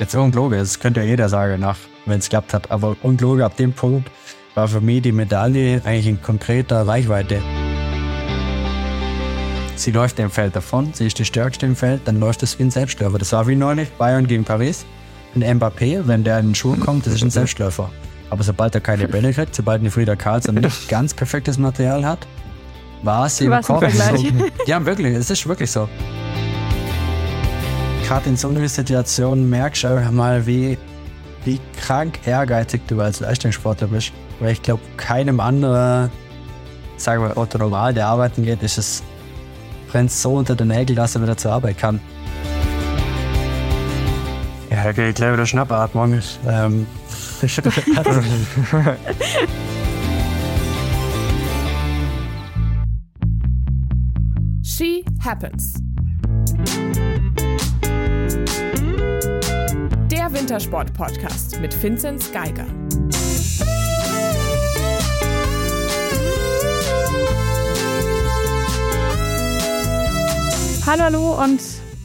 Jetzt ungelogen, das könnte ja jeder sagen, nach, wenn es geklappt hat. Aber ungelogen, ab dem Punkt war für mich die Medaille eigentlich in konkreter Reichweite. Sie läuft im Feld davon, sie ist die Stärkste im Feld, dann läuft es wie ein Selbstläufer. Das war wie neulich Bayern gegen Paris. Ein Mbappé, wenn der in den Schuh kommt, das ist ein Selbstläufer. Aber sobald er keine Bälle kriegt, sobald eine Frieda Karlsson nicht ganz perfektes Material hat, war sie im Kopf. So, ja, wirklich, es ist wirklich so. Gerade in so einer Situation merkst du einfach mal, wie, wie krank ehrgeizig du als Leistungssportler bist. Weil ich glaube, keinem anderen, sagen wir Otto Normal, der arbeiten geht, ist es brennt so unter den Nägeln, dass er wieder zur Arbeit kann. Ja, okay, gleich wieder Schnappatmung. Ähm. She Happens. Wintersport-Podcast mit Vinzenz Geiger. Hallo, hallo und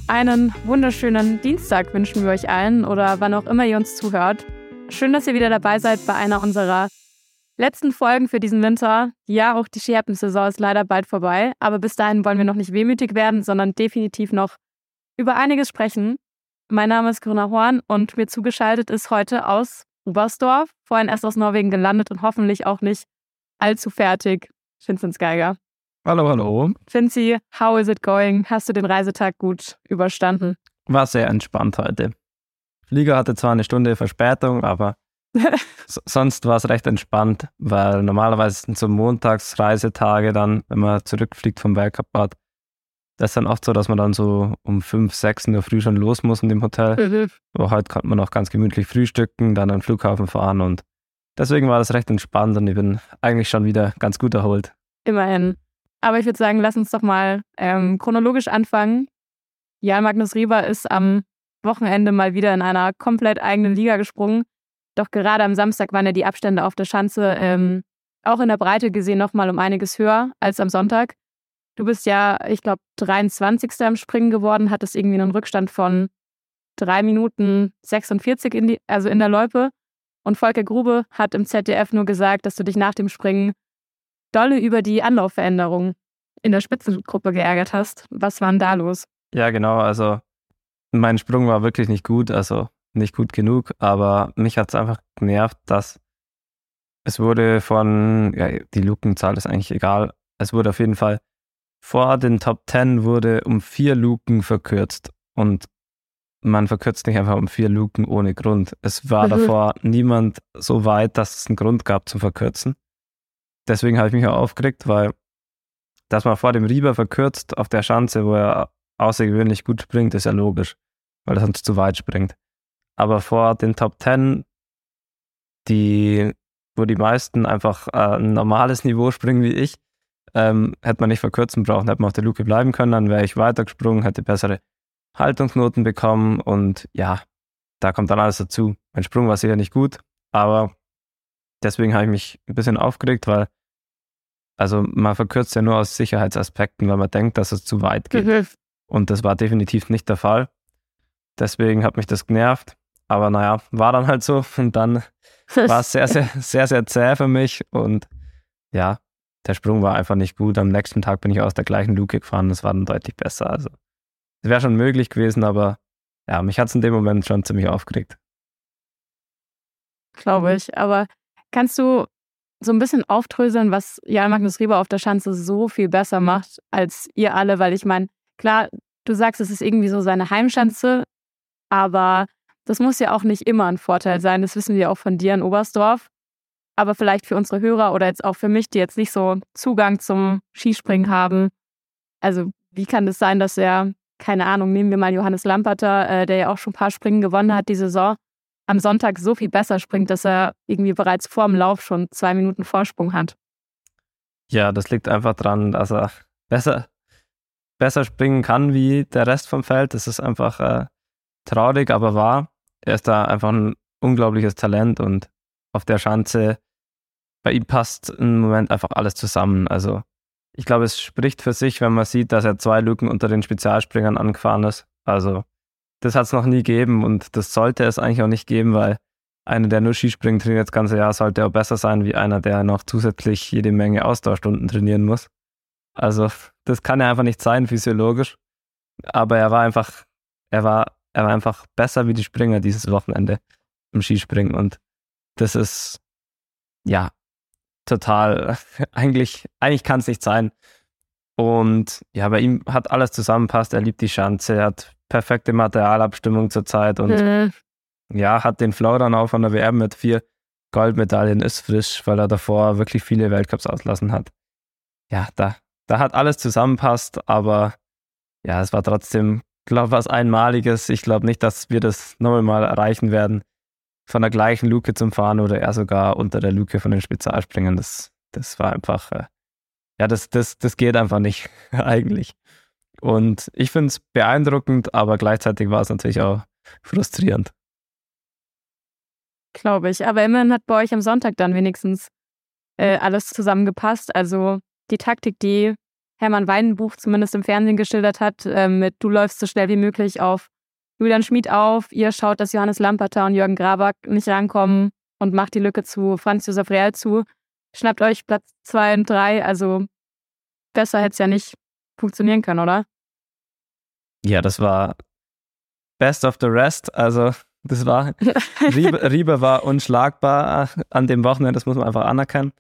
einen wunderschönen Dienstag wünschen wir euch allen oder wann auch immer ihr uns zuhört. Schön, dass ihr wieder dabei seid bei einer unserer letzten Folgen für diesen Winter. Ja, auch die Skihappen-Saison ist leider bald vorbei, aber bis dahin wollen wir noch nicht wehmütig werden, sondern definitiv noch über einiges sprechen. Mein Name ist Corinna Horn und mir zugeschaltet ist heute aus Oberstdorf, vorhin erst aus Norwegen gelandet und hoffentlich auch nicht allzu fertig, Vincent Geiger. Hallo, hallo. Finzi, how is it going? Hast du den Reisetag gut überstanden? War sehr entspannt heute. Flieger hatte zwar eine Stunde Verspätung, aber sonst war es recht entspannt, weil normalerweise sind so Montagsreisetage dann, wenn man zurückfliegt vom Weltcup-Bad, das ist dann oft so, dass man dann so um 5, 6 in der Früh schon los muss in dem Hotel. Mhm. Aber heute konnte man noch ganz gemütlich frühstücken, dann am Flughafen fahren und deswegen war das recht entspannt und ich bin eigentlich schon wieder ganz gut erholt. Immerhin. Aber ich würde sagen, lass uns doch mal ähm, chronologisch anfangen. Jan Magnus Rieber ist am Wochenende mal wieder in einer komplett eigenen Liga gesprungen. Doch gerade am Samstag waren ja die Abstände auf der Schanze ähm, auch in der Breite gesehen nochmal um einiges höher als am Sonntag. Du bist ja, ich glaube, 23. am Springen geworden, hattest irgendwie einen Rückstand von 3 Minuten 46 in die, also in der Loipe. Und Volker Grube hat im ZDF nur gesagt, dass du dich nach dem Springen dolle über die Anlaufveränderung in der Spitzengruppe geärgert hast. Was war denn da los? Ja, genau. Also mein Sprung war wirklich nicht gut, also nicht gut genug, aber mich hat es einfach genervt, dass es wurde von, ja, die Lukenzahl ist eigentlich egal. Es wurde auf jeden Fall vor den Top 10 wurde um vier Luken verkürzt und man verkürzt nicht einfach um vier Luken ohne Grund. Es war mhm. davor niemand so weit, dass es einen Grund gab zum Verkürzen deswegen habe ich mich auch aufgeregt, weil dass man vor dem Rieber verkürzt auf der Schanze, wo er außergewöhnlich gut springt, ist ja logisch, weil er sonst zu weit springt. Aber vor den Top 10, die, wo die meisten einfach äh, ein normales Niveau springen wie ich, ähm, hätte man nicht verkürzen brauchen, hätte man auf der Luke bleiben können, dann wäre ich weitergesprungen, hätte bessere Haltungsnoten bekommen und ja, da kommt dann alles dazu. Mein Sprung war sicher nicht gut, aber deswegen habe ich mich ein bisschen aufgeregt, weil also man verkürzt ja nur aus Sicherheitsaspekten, weil man denkt, dass es zu weit geht. Mhm. Und das war definitiv nicht der Fall. Deswegen hat mich das genervt. Aber naja, war dann halt so. Und dann war es sehr, sehr, sehr, sehr zäh für mich. Und ja, der Sprung war einfach nicht gut. Am nächsten Tag bin ich aus der gleichen Luke gefahren. Das war dann deutlich besser. Also es wäre schon möglich gewesen, aber ja, mich hat es in dem Moment schon ziemlich aufgeregt. Glaube ich. Aber kannst du so ein bisschen auftröseln, was Jan Magnus Rieber auf der Schanze so viel besser macht als ihr alle, weil ich meine, klar, du sagst, es ist irgendwie so seine Heimschanze, aber das muss ja auch nicht immer ein Vorteil sein. Das wissen wir auch von dir in Oberstdorf. Aber vielleicht für unsere Hörer oder jetzt auch für mich, die jetzt nicht so Zugang zum Skispringen haben. Also, wie kann es das sein, dass er, keine Ahnung, nehmen wir mal Johannes Lamperter, äh, der ja auch schon ein paar Springen gewonnen hat die Saison, am Sonntag so viel besser springt, dass er irgendwie bereits vor dem Lauf schon zwei Minuten Vorsprung hat. Ja, das liegt einfach daran, dass er besser, besser springen kann wie der Rest vom Feld. Das ist einfach äh, traurig, aber wahr. Er ist da einfach ein unglaubliches Talent und auf der Schanze, bei ihm passt im Moment einfach alles zusammen. Also ich glaube, es spricht für sich, wenn man sieht, dass er zwei Lücken unter den Spezialspringern angefahren ist. Also das hat es noch nie gegeben und das sollte es eigentlich auch nicht geben, weil einer, der nur Skispringen trainiert das ganze Jahr, sollte auch besser sein wie einer, der noch zusätzlich jede Menge Ausdauerstunden trainieren muss. Also das kann ja einfach nicht sein, physiologisch. Aber er war einfach, er war, er war einfach besser wie die Springer dieses Wochenende im Skispringen. Und das ist ja total, eigentlich, eigentlich kann es nicht sein. Und ja, bei ihm hat alles zusammenpasst. Er liebt die Schanze, er hat perfekte Materialabstimmung zurzeit und mhm. ja, hat den Flow dann auch von der WM mit vier Goldmedaillen, ist frisch, weil er davor wirklich viele Weltcups auslassen hat. Ja, da, da hat alles zusammenpasst, aber ja, es war trotzdem, glaube ich, was Einmaliges. Ich glaube nicht, dass wir das nochmal mal erreichen werden, von der gleichen Luke zum Fahren oder er sogar unter der Luke von den Spezialspringen. Das, das war einfach, äh, ja, das, das, das geht einfach nicht eigentlich. Und ich finde es beeindruckend, aber gleichzeitig war es natürlich auch frustrierend. Glaube ich. Aber immerhin hat bei euch am Sonntag dann wenigstens äh, alles zusammengepasst. Also die Taktik, die Hermann Weidenbuch zumindest im Fernsehen geschildert hat, äh, mit du läufst so schnell wie möglich auf Julian Schmid auf, ihr schaut, dass Johannes Lamperter und Jürgen Graback nicht rankommen und macht die Lücke zu Franz Josef Real zu. Schnappt euch Platz zwei und drei, also besser hätte es ja nicht funktionieren können, oder? Ja, das war best of the rest. Also, das war, Riebe, Riebe war unschlagbar an dem Wochenende, das muss man einfach anerkennen.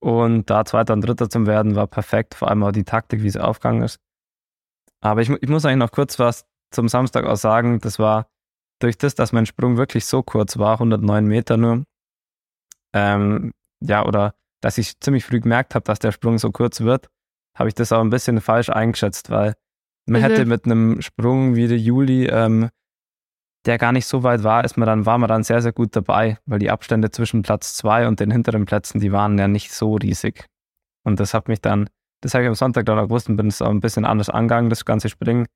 Und da Zweiter und Dritter zu werden, war perfekt, vor allem auch die Taktik, wie sie aufgegangen ist. Aber ich, ich muss eigentlich noch kurz was zum Samstag auch sagen. Das war durch das, dass mein Sprung wirklich so kurz war, 109 Meter nur, ähm, ja, oder dass ich ziemlich früh gemerkt habe, dass der Sprung so kurz wird, habe ich das auch ein bisschen falsch eingeschätzt, weil man mhm. hätte mit einem Sprung wie der Juli, ähm, der gar nicht so weit war, ist man dann, war man dann sehr, sehr gut dabei, weil die Abstände zwischen Platz zwei und den hinteren Plätzen, die waren ja nicht so riesig. Und das hat mich dann, das habe ich am Sonntag dann auch gewusst und bin es auch ein bisschen anders angegangen, das ganze Springen.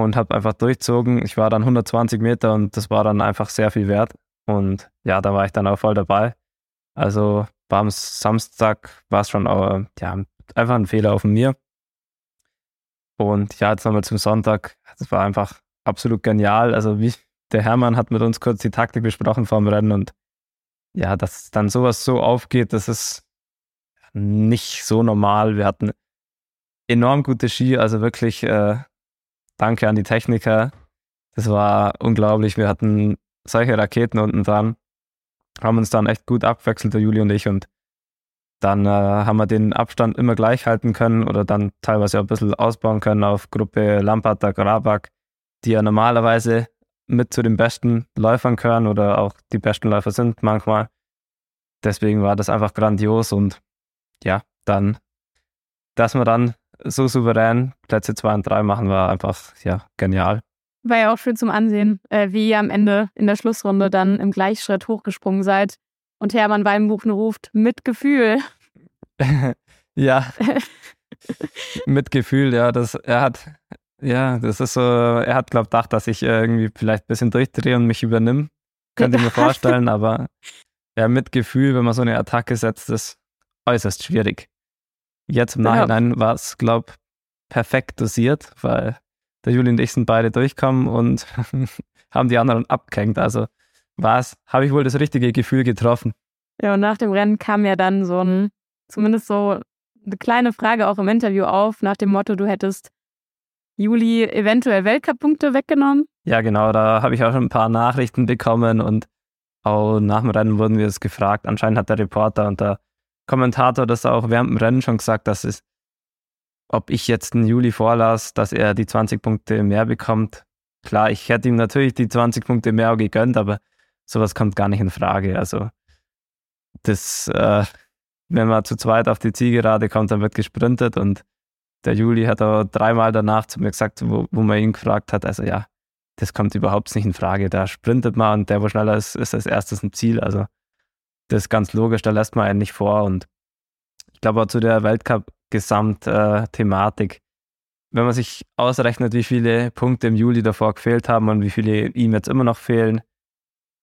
Und habe einfach durchzogen. Ich war dann 120 Meter und das war dann einfach sehr viel wert. Und ja, da war ich dann auch voll dabei. Also war am Samstag war es schon auch, ja, einfach ein Fehler von mir. Und ja, jetzt nochmal zum Sonntag. Das war einfach absolut genial. Also wie der Hermann hat mit uns kurz die Taktik besprochen vor dem Rennen und ja, dass dann sowas so aufgeht, das ist nicht so normal. Wir hatten enorm gute Ski, also wirklich äh, danke an die Techniker. Das war unglaublich. Wir hatten solche Raketen unten dran, haben uns dann echt gut abwechselt, der Juli und ich, und dann äh, haben wir den Abstand immer gleich halten können oder dann teilweise auch ein bisschen ausbauen können auf Gruppe Lamparter, Grabak, die ja normalerweise mit zu den besten Läufern gehören oder auch die besten Läufer sind manchmal. Deswegen war das einfach grandios und ja, dann, dass wir dann so souverän Plätze 2 und 3 machen, war einfach ja genial. War ja auch schön zum Ansehen, äh, wie ihr am Ende in der Schlussrunde dann im Gleichschritt hochgesprungen seid und Hermann Weinbuchen ruft, mit Gefühl. ja. mit Gefühl, ja. Das, er hat, ja, das ist so, er hat, glaube ich, gedacht, dass ich irgendwie vielleicht ein bisschen durchdrehe und mich übernimm. Könnte ich mir vorstellen, aber ja, mit Gefühl, wenn man so eine Attacke setzt, ist äußerst schwierig. Jetzt im Nachhinein war es, glaube ich, perfekt dosiert, weil der Juli und ich sind beide durchkommen und haben die anderen abgehängt. Also was, habe ich wohl das richtige Gefühl getroffen. Ja, und nach dem Rennen kam ja dann so ein, zumindest so eine kleine Frage auch im Interview auf, nach dem Motto, du hättest Juli eventuell Weltcup-Punkte weggenommen. Ja, genau, da habe ich auch schon ein paar Nachrichten bekommen und auch nach dem Rennen wurden wir es gefragt. Anscheinend hat der Reporter und der Kommentator das auch während dem Rennen schon gesagt, dass es, ob ich jetzt einen Juli vorlasse, dass er die 20 Punkte mehr bekommt. Klar, ich hätte ihm natürlich die 20 Punkte mehr auch gegönnt, aber sowas kommt gar nicht in Frage. Also das, äh, wenn man zu zweit auf die Zielgerade kommt, dann wird gesprintet und der Juli hat auch dreimal danach zu mir gesagt, wo, wo man ihn gefragt hat, also ja, das kommt überhaupt nicht in Frage. Da sprintet man und der, wo schneller ist, ist als erstes ein Ziel. Also das ist ganz logisch, da lässt man einen nicht vor. Und ich glaube auch zu der Weltcup-Gesamt-Thematik, wenn man sich ausrechnet, wie viele Punkte im Juli davor gefehlt haben und wie viele ihm jetzt immer noch fehlen,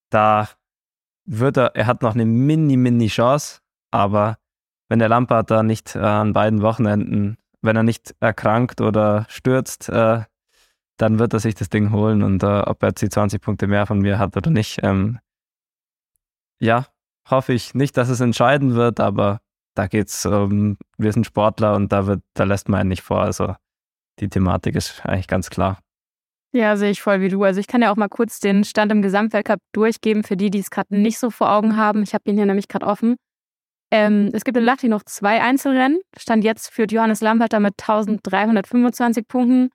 da wird er, er hat noch eine mini, mini Chance, aber wenn der Lampard da nicht äh, an beiden Wochenenden, wenn er nicht erkrankt oder stürzt, äh, dann wird er sich das Ding holen. Und äh, ob er jetzt die 20 Punkte mehr von mir hat oder nicht, ähm, ja, hoffe ich nicht, dass es entscheiden wird, aber da geht's um, wir sind Sportler und da wird, da lässt man einen nicht vor. Also die Thematik ist eigentlich ganz klar. Ja, sehe ich voll wie du. Also ich kann ja auch mal kurz den Stand im Gesamtweltcup durchgeben für die, die es gerade nicht so vor Augen haben. Ich habe ihn hier nämlich gerade offen. Ähm, es gibt in Lahti noch zwei Einzelrennen. Stand jetzt führt Johannes Lamperter mit 1325 Punkten.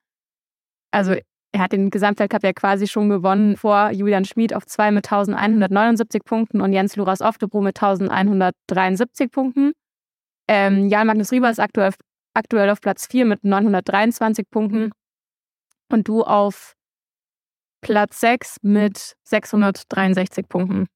Also er hat den Gesamtweltcup ja quasi schon gewonnen vor Julian Schmid auf zwei mit 1179 Punkten und Jens Luras Oftebro mit 1173 Punkten. Ähm, Jan Magnus Rieber ist aktuell, aktuell auf Platz 4 mit 923 Punkten und du auf Platz 6 mit 663 Punkten.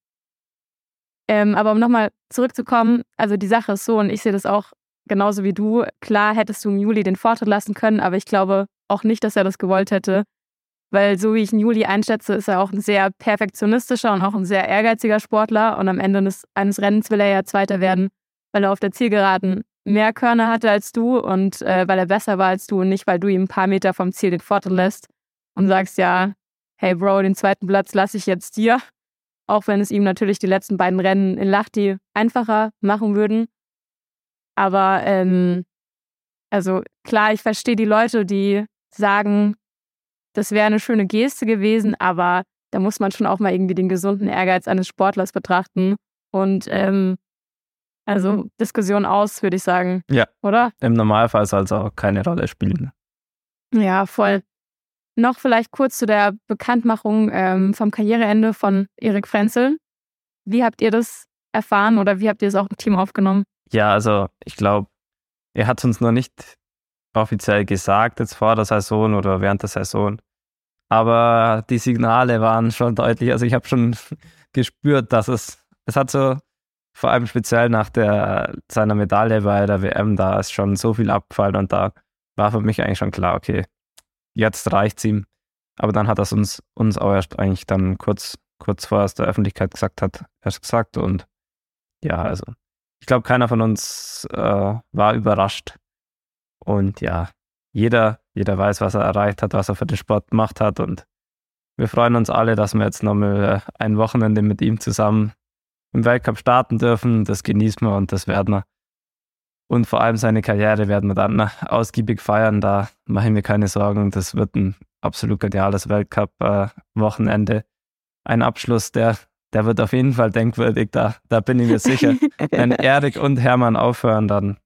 Ähm, aber um nochmal zurückzukommen, also die Sache ist so, und ich sehe das auch genauso wie du, klar hättest du im Juli den Vortritt lassen können, aber ich glaube auch nicht, dass er das gewollt hätte, weil so wie ich ihn Juli einschätze, ist er auch ein sehr perfektionistischer und auch ein sehr ehrgeiziger Sportler und am Ende eines, eines Rennens will er ja Zweiter werden, weil er auf der Zielgeraden mehr Körner hatte als du und äh, weil er besser war als du und nicht, weil du ihm ein paar Meter vom Ziel den Vortritt lässt und sagst ja, hey Bro, den zweiten Platz lasse ich jetzt dir, auch wenn es ihm natürlich die letzten beiden Rennen in Lachti einfacher machen würden. Aber ähm, also klar, ich verstehe die Leute, die sagen, das wäre eine schöne Geste gewesen, aber da muss man schon auch mal irgendwie den gesunden Ehrgeiz eines Sportlers betrachten. Und ähm, also Diskussion aus, würde ich sagen. Ja. Oder? Im Normalfall soll es auch keine Rolle spielen. Ja, voll. Noch vielleicht kurz zu der Bekanntmachung ähm, vom Karriereende von Erik Frenzel. Wie habt ihr das erfahren oder wie habt ihr es auch im Team aufgenommen? Ja, also ich glaube, er hat es uns noch nicht offiziell gesagt, jetzt vor der Saison oder während der Saison. Aber die Signale waren schon deutlich. Also ich habe schon gespürt, dass es, es hat so, vor allem speziell nach der, seiner Medaille bei der WM, da ist schon so viel abgefallen und da war für mich eigentlich schon klar, okay, jetzt reicht's ihm. Aber dann hat es uns, uns auch erst eigentlich dann kurz, kurz vor es der Öffentlichkeit gesagt hat, erst gesagt und ja, also ich glaube, keiner von uns äh, war überrascht, und ja, jeder, jeder weiß, was er erreicht hat, was er für den Sport gemacht hat. Und wir freuen uns alle, dass wir jetzt nochmal äh, ein Wochenende mit ihm zusammen im Weltcup starten dürfen. Das genießen wir und das werden wir. Und vor allem seine Karriere werden wir dann äh, ausgiebig feiern. Da mache ich mir keine Sorgen. Das wird ein absolut geniales Weltcup-Wochenende. Äh, ein Abschluss, der, der wird auf jeden Fall denkwürdig. Da, da bin ich mir sicher. Wenn Erik und Hermann aufhören, dann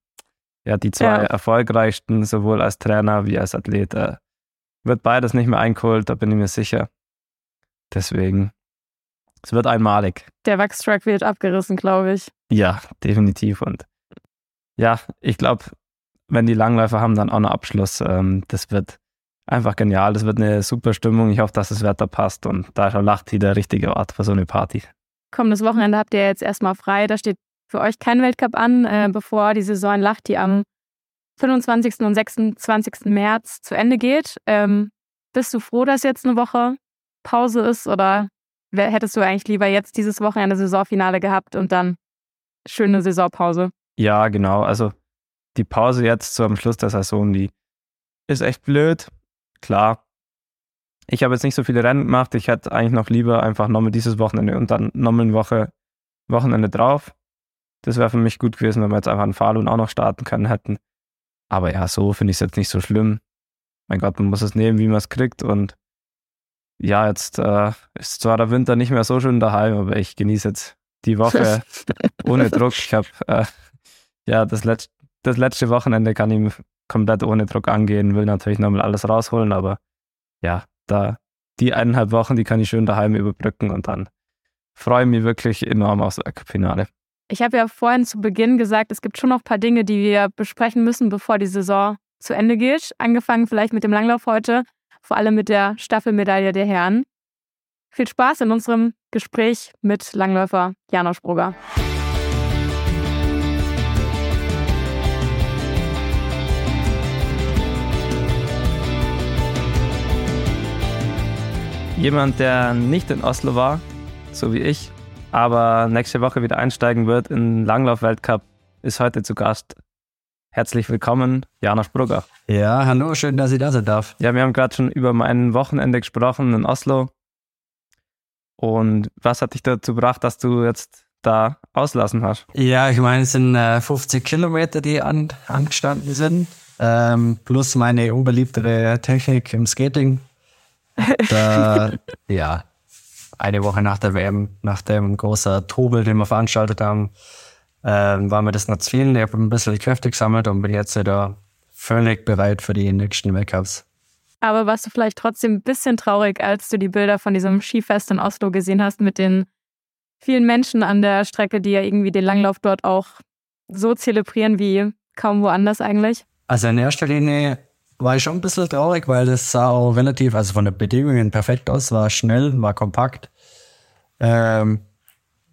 ja, die zwei ja. erfolgreichsten, sowohl als Trainer wie als Athlet, äh, wird beides nicht mehr eingeholt, da bin ich mir sicher. Deswegen, es wird einmalig. Der Wachstruck wird abgerissen, glaube ich. Ja, definitiv. Und ja, ich glaube, wenn die Langläufer haben dann auch noch Abschluss, ähm, das wird einfach genial. Das wird eine super Stimmung. Ich hoffe, dass das Wetter passt und da ist auch Lachti der richtige Ort für so eine Party. Kommendes Wochenende habt ihr jetzt erstmal frei. Da steht für euch kein Weltcup an, äh, bevor die Saison in Lahti am 25. und 26. März zu Ende geht. Ähm, bist du froh, dass jetzt eine Woche Pause ist oder hättest du eigentlich lieber jetzt dieses Wochenende Saisonfinale gehabt und dann schöne Saisonpause? Ja, genau. Also die Pause jetzt am Schluss der Saison, die ist echt blöd. Klar. Ich habe jetzt nicht so viele Rennen gemacht. Ich hätte eigentlich noch lieber einfach nochmal dieses Wochenende und dann nochmal eine Woche Wochenende drauf. Das wäre für mich gut gewesen, wenn wir jetzt einfach einen Falun auch noch starten können hätten. Aber ja, so finde ich es jetzt nicht so schlimm. Mein Gott, man muss es nehmen, wie man es kriegt. Und ja, jetzt äh, ist zwar der Winter nicht mehr so schön daheim, aber ich genieße jetzt die Woche ohne Druck. Ich habe äh, ja das, Letz das letzte Wochenende kann ich komplett ohne Druck angehen, will natürlich nochmal alles rausholen, aber ja, da die eineinhalb Wochen, die kann ich schön daheim überbrücken und dann freue ich mich wirklich enorm aufs Finale. Ich habe ja vorhin zu Beginn gesagt, es gibt schon noch ein paar Dinge, die wir besprechen müssen, bevor die Saison zu Ende geht. Angefangen vielleicht mit dem Langlauf heute, vor allem mit der Staffelmedaille der Herren. Viel Spaß in unserem Gespräch mit Langläufer Janosch Brugger. Jemand, der nicht in Oslo war, so wie ich, aber nächste Woche wieder einsteigen wird in Langlauf-Weltcup, ist heute zu Gast Herzlich willkommen, Janosch Brugger. Ja, hallo, schön, dass ich da sein darf. Ja, wir haben gerade schon über mein Wochenende gesprochen in Oslo. Und was hat dich dazu gebracht, dass du jetzt da auslassen hast? Ja, ich meine, es sind äh, 50 Kilometer, die an, angestanden sind. Ähm, plus meine unbeliebtere Technik im Skating. Da, ja, eine Woche nach der WM, nach dem großen Trubel, den wir veranstaltet haben, ähm, war mir das noch zu viel. Ich habe ein bisschen Kräfte gesammelt und bin jetzt wieder völlig bereit für die nächsten Weltcups. Aber warst du vielleicht trotzdem ein bisschen traurig, als du die Bilder von diesem Skifest in Oslo gesehen hast mit den vielen Menschen an der Strecke, die ja irgendwie den Langlauf dort auch so zelebrieren wie kaum woanders eigentlich? Also in erster Linie war ich schon ein bisschen traurig, weil das sah auch relativ, also von den Bedingungen perfekt aus, war schnell, war kompakt. Ähm,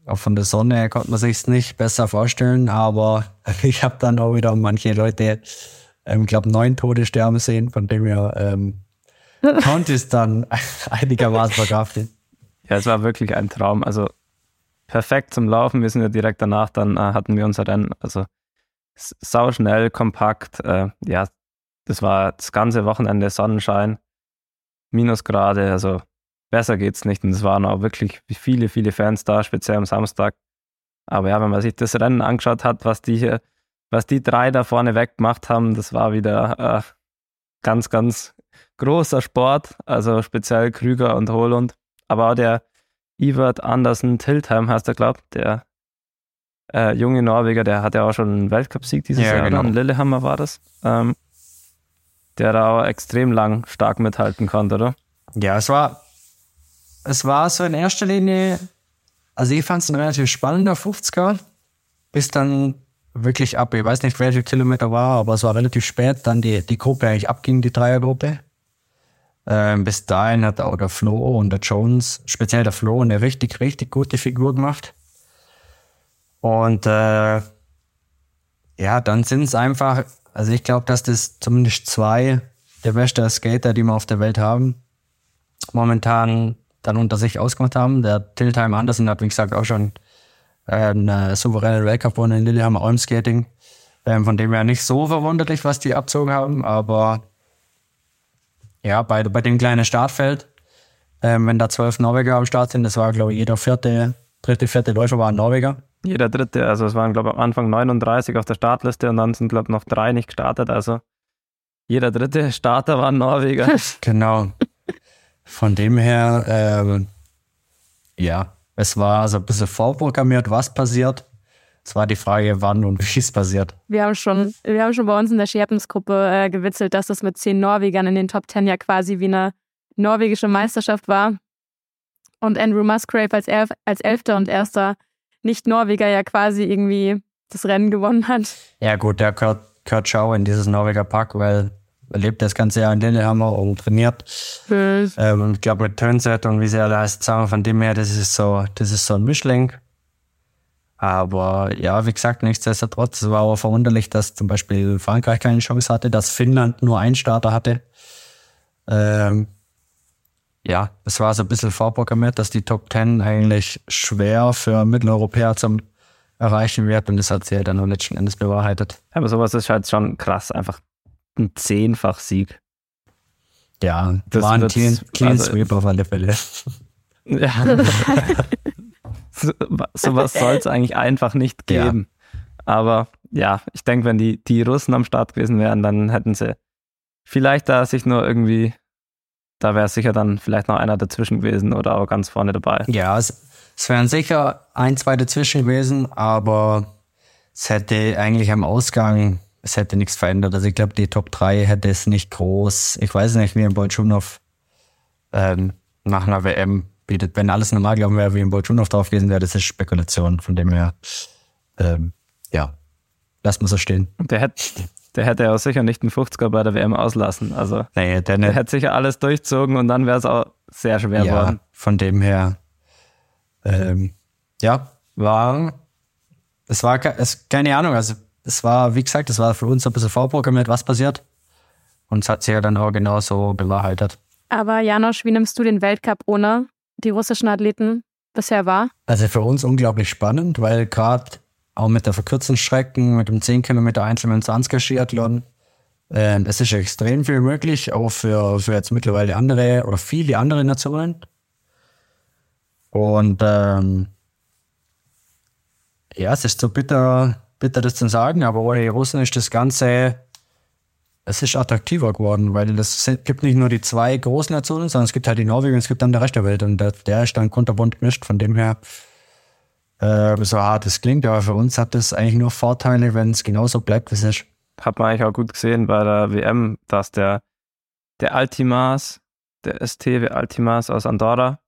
auch von der Sonne konnte man sich nicht besser vorstellen, aber ich habe dann auch wieder manche Leute, ähm, glaube neun Tote sterben sehen, von dem her ähm, konnte es dann einigermaßen verkraften. Ja, es war wirklich ein Traum. Also perfekt zum Laufen. Wir sind ja direkt danach, dann äh, hatten wir unser Rennen. Also sau schnell, kompakt. Äh, ja, das war das ganze Wochenende Sonnenschein, Minusgrade. Also besser geht's nicht. Und es waren auch wirklich viele, viele Fans da, speziell am Samstag. Aber ja, wenn man sich das Rennen angeschaut hat, was die hier, was die drei da vorne weg gemacht haben, das war wieder äh, ganz, ganz großer Sport. Also speziell Krüger und Holund. Aber auch der Ivert Andersen Tiltheim heißt er, glaubt, der äh, junge Norweger, der hat ja auch schon einen Weltcupsieg dieses ja, Jahr. Genau. In Lillehammer war das. Ähm, der da auch extrem lang stark mithalten konnte, oder? Ja, es war es war so in erster Linie, also ich fand es ein relativ spannender 50er, bis dann wirklich ab, ich weiß nicht, welche Kilometer war, aber es war relativ spät, dann die, die Gruppe eigentlich abging, die Dreiergruppe. Ähm, bis dahin hat auch der Flo und der Jones, speziell der Flo, eine richtig, richtig gute Figur gemacht. Und äh, ja, dann sind es einfach, also ich glaube, dass das zumindest zwei der besten Skater, die wir auf der Welt haben, momentan dann unter sich ausgemacht haben. Der Tiltheim Andersen hat, wie gesagt, auch schon äh, einen souveränen Weltcup gewonnen in Lillehammer Olmskating. Ähm, von dem her nicht so verwunderlich, was die abzogen haben, aber ja, bei, bei dem kleinen Startfeld, ähm, wenn da zwölf Norweger am Start sind, das war, glaube ich, jeder vierte, dritte, vierte Läufer war ein Norweger. Jeder dritte, also es waren, glaube ich, am Anfang 39 auf der Startliste und dann sind, glaube ich, noch drei nicht gestartet. Also jeder dritte Starter war ein Norweger. genau. Von dem her, ähm, ja, es war also ein bisschen vorprogrammiert, was passiert. Es war die Frage, wann und wie es passiert. Wir haben schon, wir haben schon bei uns in der Scherpensgruppe äh, gewitzelt, dass das mit zehn Norwegern in den Top Ten ja quasi wie eine norwegische Meisterschaft war. Und Andrew Musgrave als, Elf, als Elfter und Erster Nicht-Norweger ja quasi irgendwie das Rennen gewonnen hat. Ja, gut, der gehört, gehört Schau in dieses Norweger Pack, weil lebt das ganze Jahr in Lillehammer und trainiert. Mhm. Ähm, ich glaube mit Turnset und wie sie alle heißt, sagen von dem her, das ist so, das ist so ein Mischling. Aber ja, wie gesagt, nichtsdestotrotz, es war aber verwunderlich, dass zum Beispiel Frankreich keine Chance hatte, dass Finnland nur einen Starter hatte. Ähm, ja, es war so ein bisschen vorprogrammiert, dass die Top Ten eigentlich schwer für Mitteleuropäer zum erreichen wird und das hat sich ja dann auch letzten Endes bewahrheitet. Aber sowas ist halt schon krass, einfach ein Zehnfach-Sieg. Ja, das war ein clean, clean also, Sweep auf alle Fälle. Ja. so, sowas soll es eigentlich einfach nicht geben. Ja. Aber ja, ich denke, wenn die, die Russen am Start gewesen wären, dann hätten sie vielleicht da sich nur irgendwie, da wäre sicher dann vielleicht noch einer dazwischen gewesen oder auch ganz vorne dabei. Ja, es, es wären sicher ein, zwei dazwischen gewesen, aber es hätte eigentlich am Ausgang es hätte nichts verändert. Also ich glaube, die Top 3 hätte es nicht groß. Ich weiß nicht, wie ein Bolchunov ähm, nach einer WM bietet. Wenn alles normal glauben wäre, wie ein Bolchunov drauf gewesen wäre, das ist Spekulation. Von dem her, ähm, ja, lass mal so stehen. Der hätte, der hätte auch sicher nicht einen 50er bei der WM auslassen. Also nee, der, der hätte sicher alles durchzogen und dann wäre es auch sehr schwer ja, worden. Von dem her, ähm, ja, war, es war, es, keine Ahnung, also es war, wie gesagt, es war für uns ein bisschen vorprogrammiert, was passiert. Und es hat sich ja dann auch genauso bewahrheitet. Aber Janosch, wie nimmst du den Weltcup ohne die russischen Athleten bisher wahr? Also für uns unglaublich spannend, weil gerade auch mit der verkürzten Strecken, mit dem 10 Kilometer Einzel- und 20er Skiathlon. Ähm, es ist extrem viel möglich, auch für, für jetzt mittlerweile andere oder viele andere Nationen. Und ähm, ja, es ist so bitter, bitter das zu sagen, aber ohne die Russen ist das Ganze, es ist attraktiver geworden, weil es gibt nicht nur die zwei großen Nationen, sondern es gibt halt die Norwegen und es gibt dann der Rest der Welt und der, der ist dann kunterbunt gemischt. Von dem her, äh, so hart es klingt, aber für uns hat das eigentlich nur Vorteile, wenn es genauso bleibt, wie es ist. Hat man eigentlich auch gut gesehen bei der WM, dass der, der Altimas, der STW Altimas aus Andorra,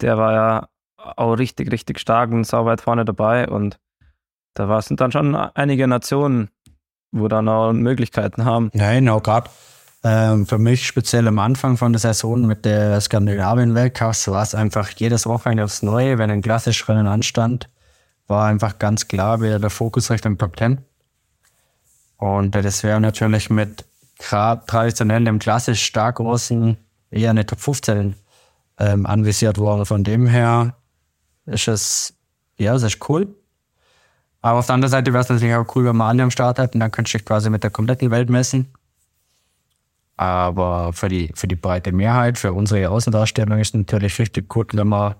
der war ja auch richtig, richtig stark und sau weit vorne dabei und da war, sind dann schon einige Nationen, wo dann auch Möglichkeiten haben. Nein, auch gerade ähm, für mich speziell am Anfang von der Saison mit der Skandinavien-Weltcup war es einfach jedes Wochenende aufs Neue, wenn ein klassisches Rennen anstand, war einfach ganz klar wieder der Fokus Richtung Top Ten. Und das wäre natürlich mit traditionell dem klassisch stark großen eher eine Top 15 ähm, anvisiert worden. Von dem her ist es, ja, es ist cool. Aber auf der anderen Seite wäre es natürlich auch cool, wenn man alle am Start hat und dann könntest du dich quasi mit der kompletten Welt messen. Aber für die, für die breite Mehrheit, für unsere Außendarstellung ist es natürlich richtig gut, wenn wir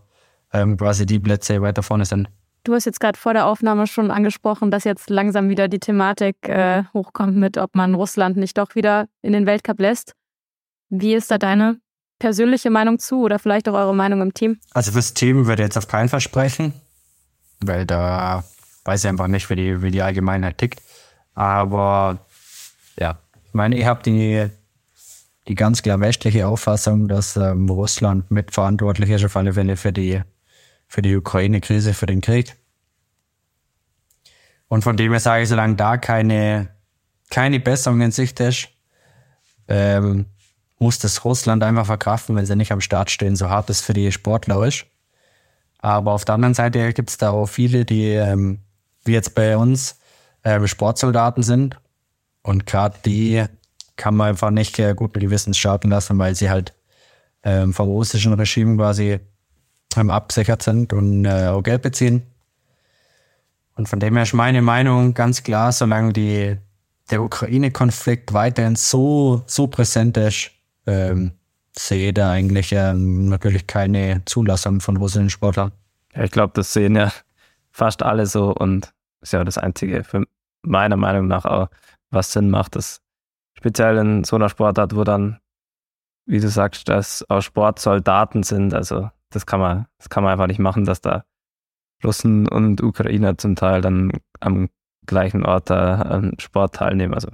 ähm, quasi die Plätze weiter vorne sind. Du hast jetzt gerade vor der Aufnahme schon angesprochen, dass jetzt langsam wieder die Thematik äh, hochkommt mit, ob man Russland nicht doch wieder in den Weltcup lässt. Wie ist da deine persönliche Meinung zu oder vielleicht auch eure Meinung im Team? Also fürs Team würde ich jetzt auf keinen Fall sprechen, weil da weiß ich einfach nicht, wie die, wie die Allgemeinheit tickt. Aber ja, ich meine, ich habe die, die ganz klar westliche Auffassung, dass ähm, Russland mitverantwortlich ist auf alle Fälle für die, für die Ukraine-Krise, für den Krieg. Und von dem her sage ich, solange da keine, keine Besserung in Sicht ist, ähm, muss das Russland einfach verkraften, wenn sie nicht am Start stehen, so hart es für die Sportler ist. Aber auf der anderen Seite gibt es da auch viele, die, ähm, wie jetzt bei uns, äh, Sportsoldaten sind. Und gerade die kann man einfach nicht äh, gut mit Gewissen starten lassen, weil sie halt ähm, vom russischen Regime quasi ähm, abgesichert sind und äh, auch Geld beziehen. Und von dem her ist meine Meinung ganz klar, solange die, der Ukraine-Konflikt weiterhin so, so präsent ist, ähm, sehe da eigentlich ähm, natürlich keine Zulassung von russischen Sportlern. Ja, ich glaube, das sehen ja fast alle so und ist ja das Einzige für meiner Meinung nach auch, was Sinn macht, dass speziell in so einer Sportart, wo dann, wie du sagst, dass auch Sportsoldaten sind, also das kann man, das kann man einfach nicht machen, dass da Russen und Ukrainer zum Teil dann am gleichen Ort da an Sport teilnehmen. Also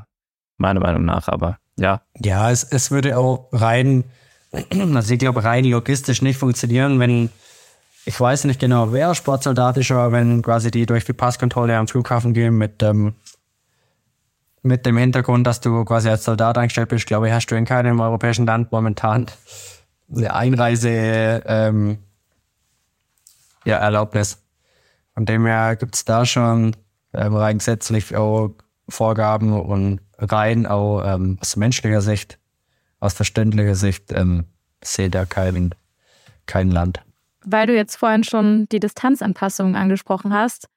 meiner Meinung nach, aber ja. Ja, es, es würde auch rein, also ich glaube, rein logistisch nicht funktionieren, wenn, ich weiß nicht genau, wer Sportsoldat ist, aber wenn quasi die durch die Passkontrolle am Flughafen gehen mit, ähm, mit dem Hintergrund, dass du quasi als Soldat eingestellt bist, glaube ich, hast du in keinem europäischen Land momentan eine Einreise ähm, ja, Erlaubnis. Von dem her gibt es da schon ähm, rein gesetzlich auch Vorgaben und rein auch ähm, aus menschlicher Sicht, aus verständlicher Sicht ähm, sehe da kein, kein Land. Weil du jetzt vorhin schon die Distanzanpassungen angesprochen hast,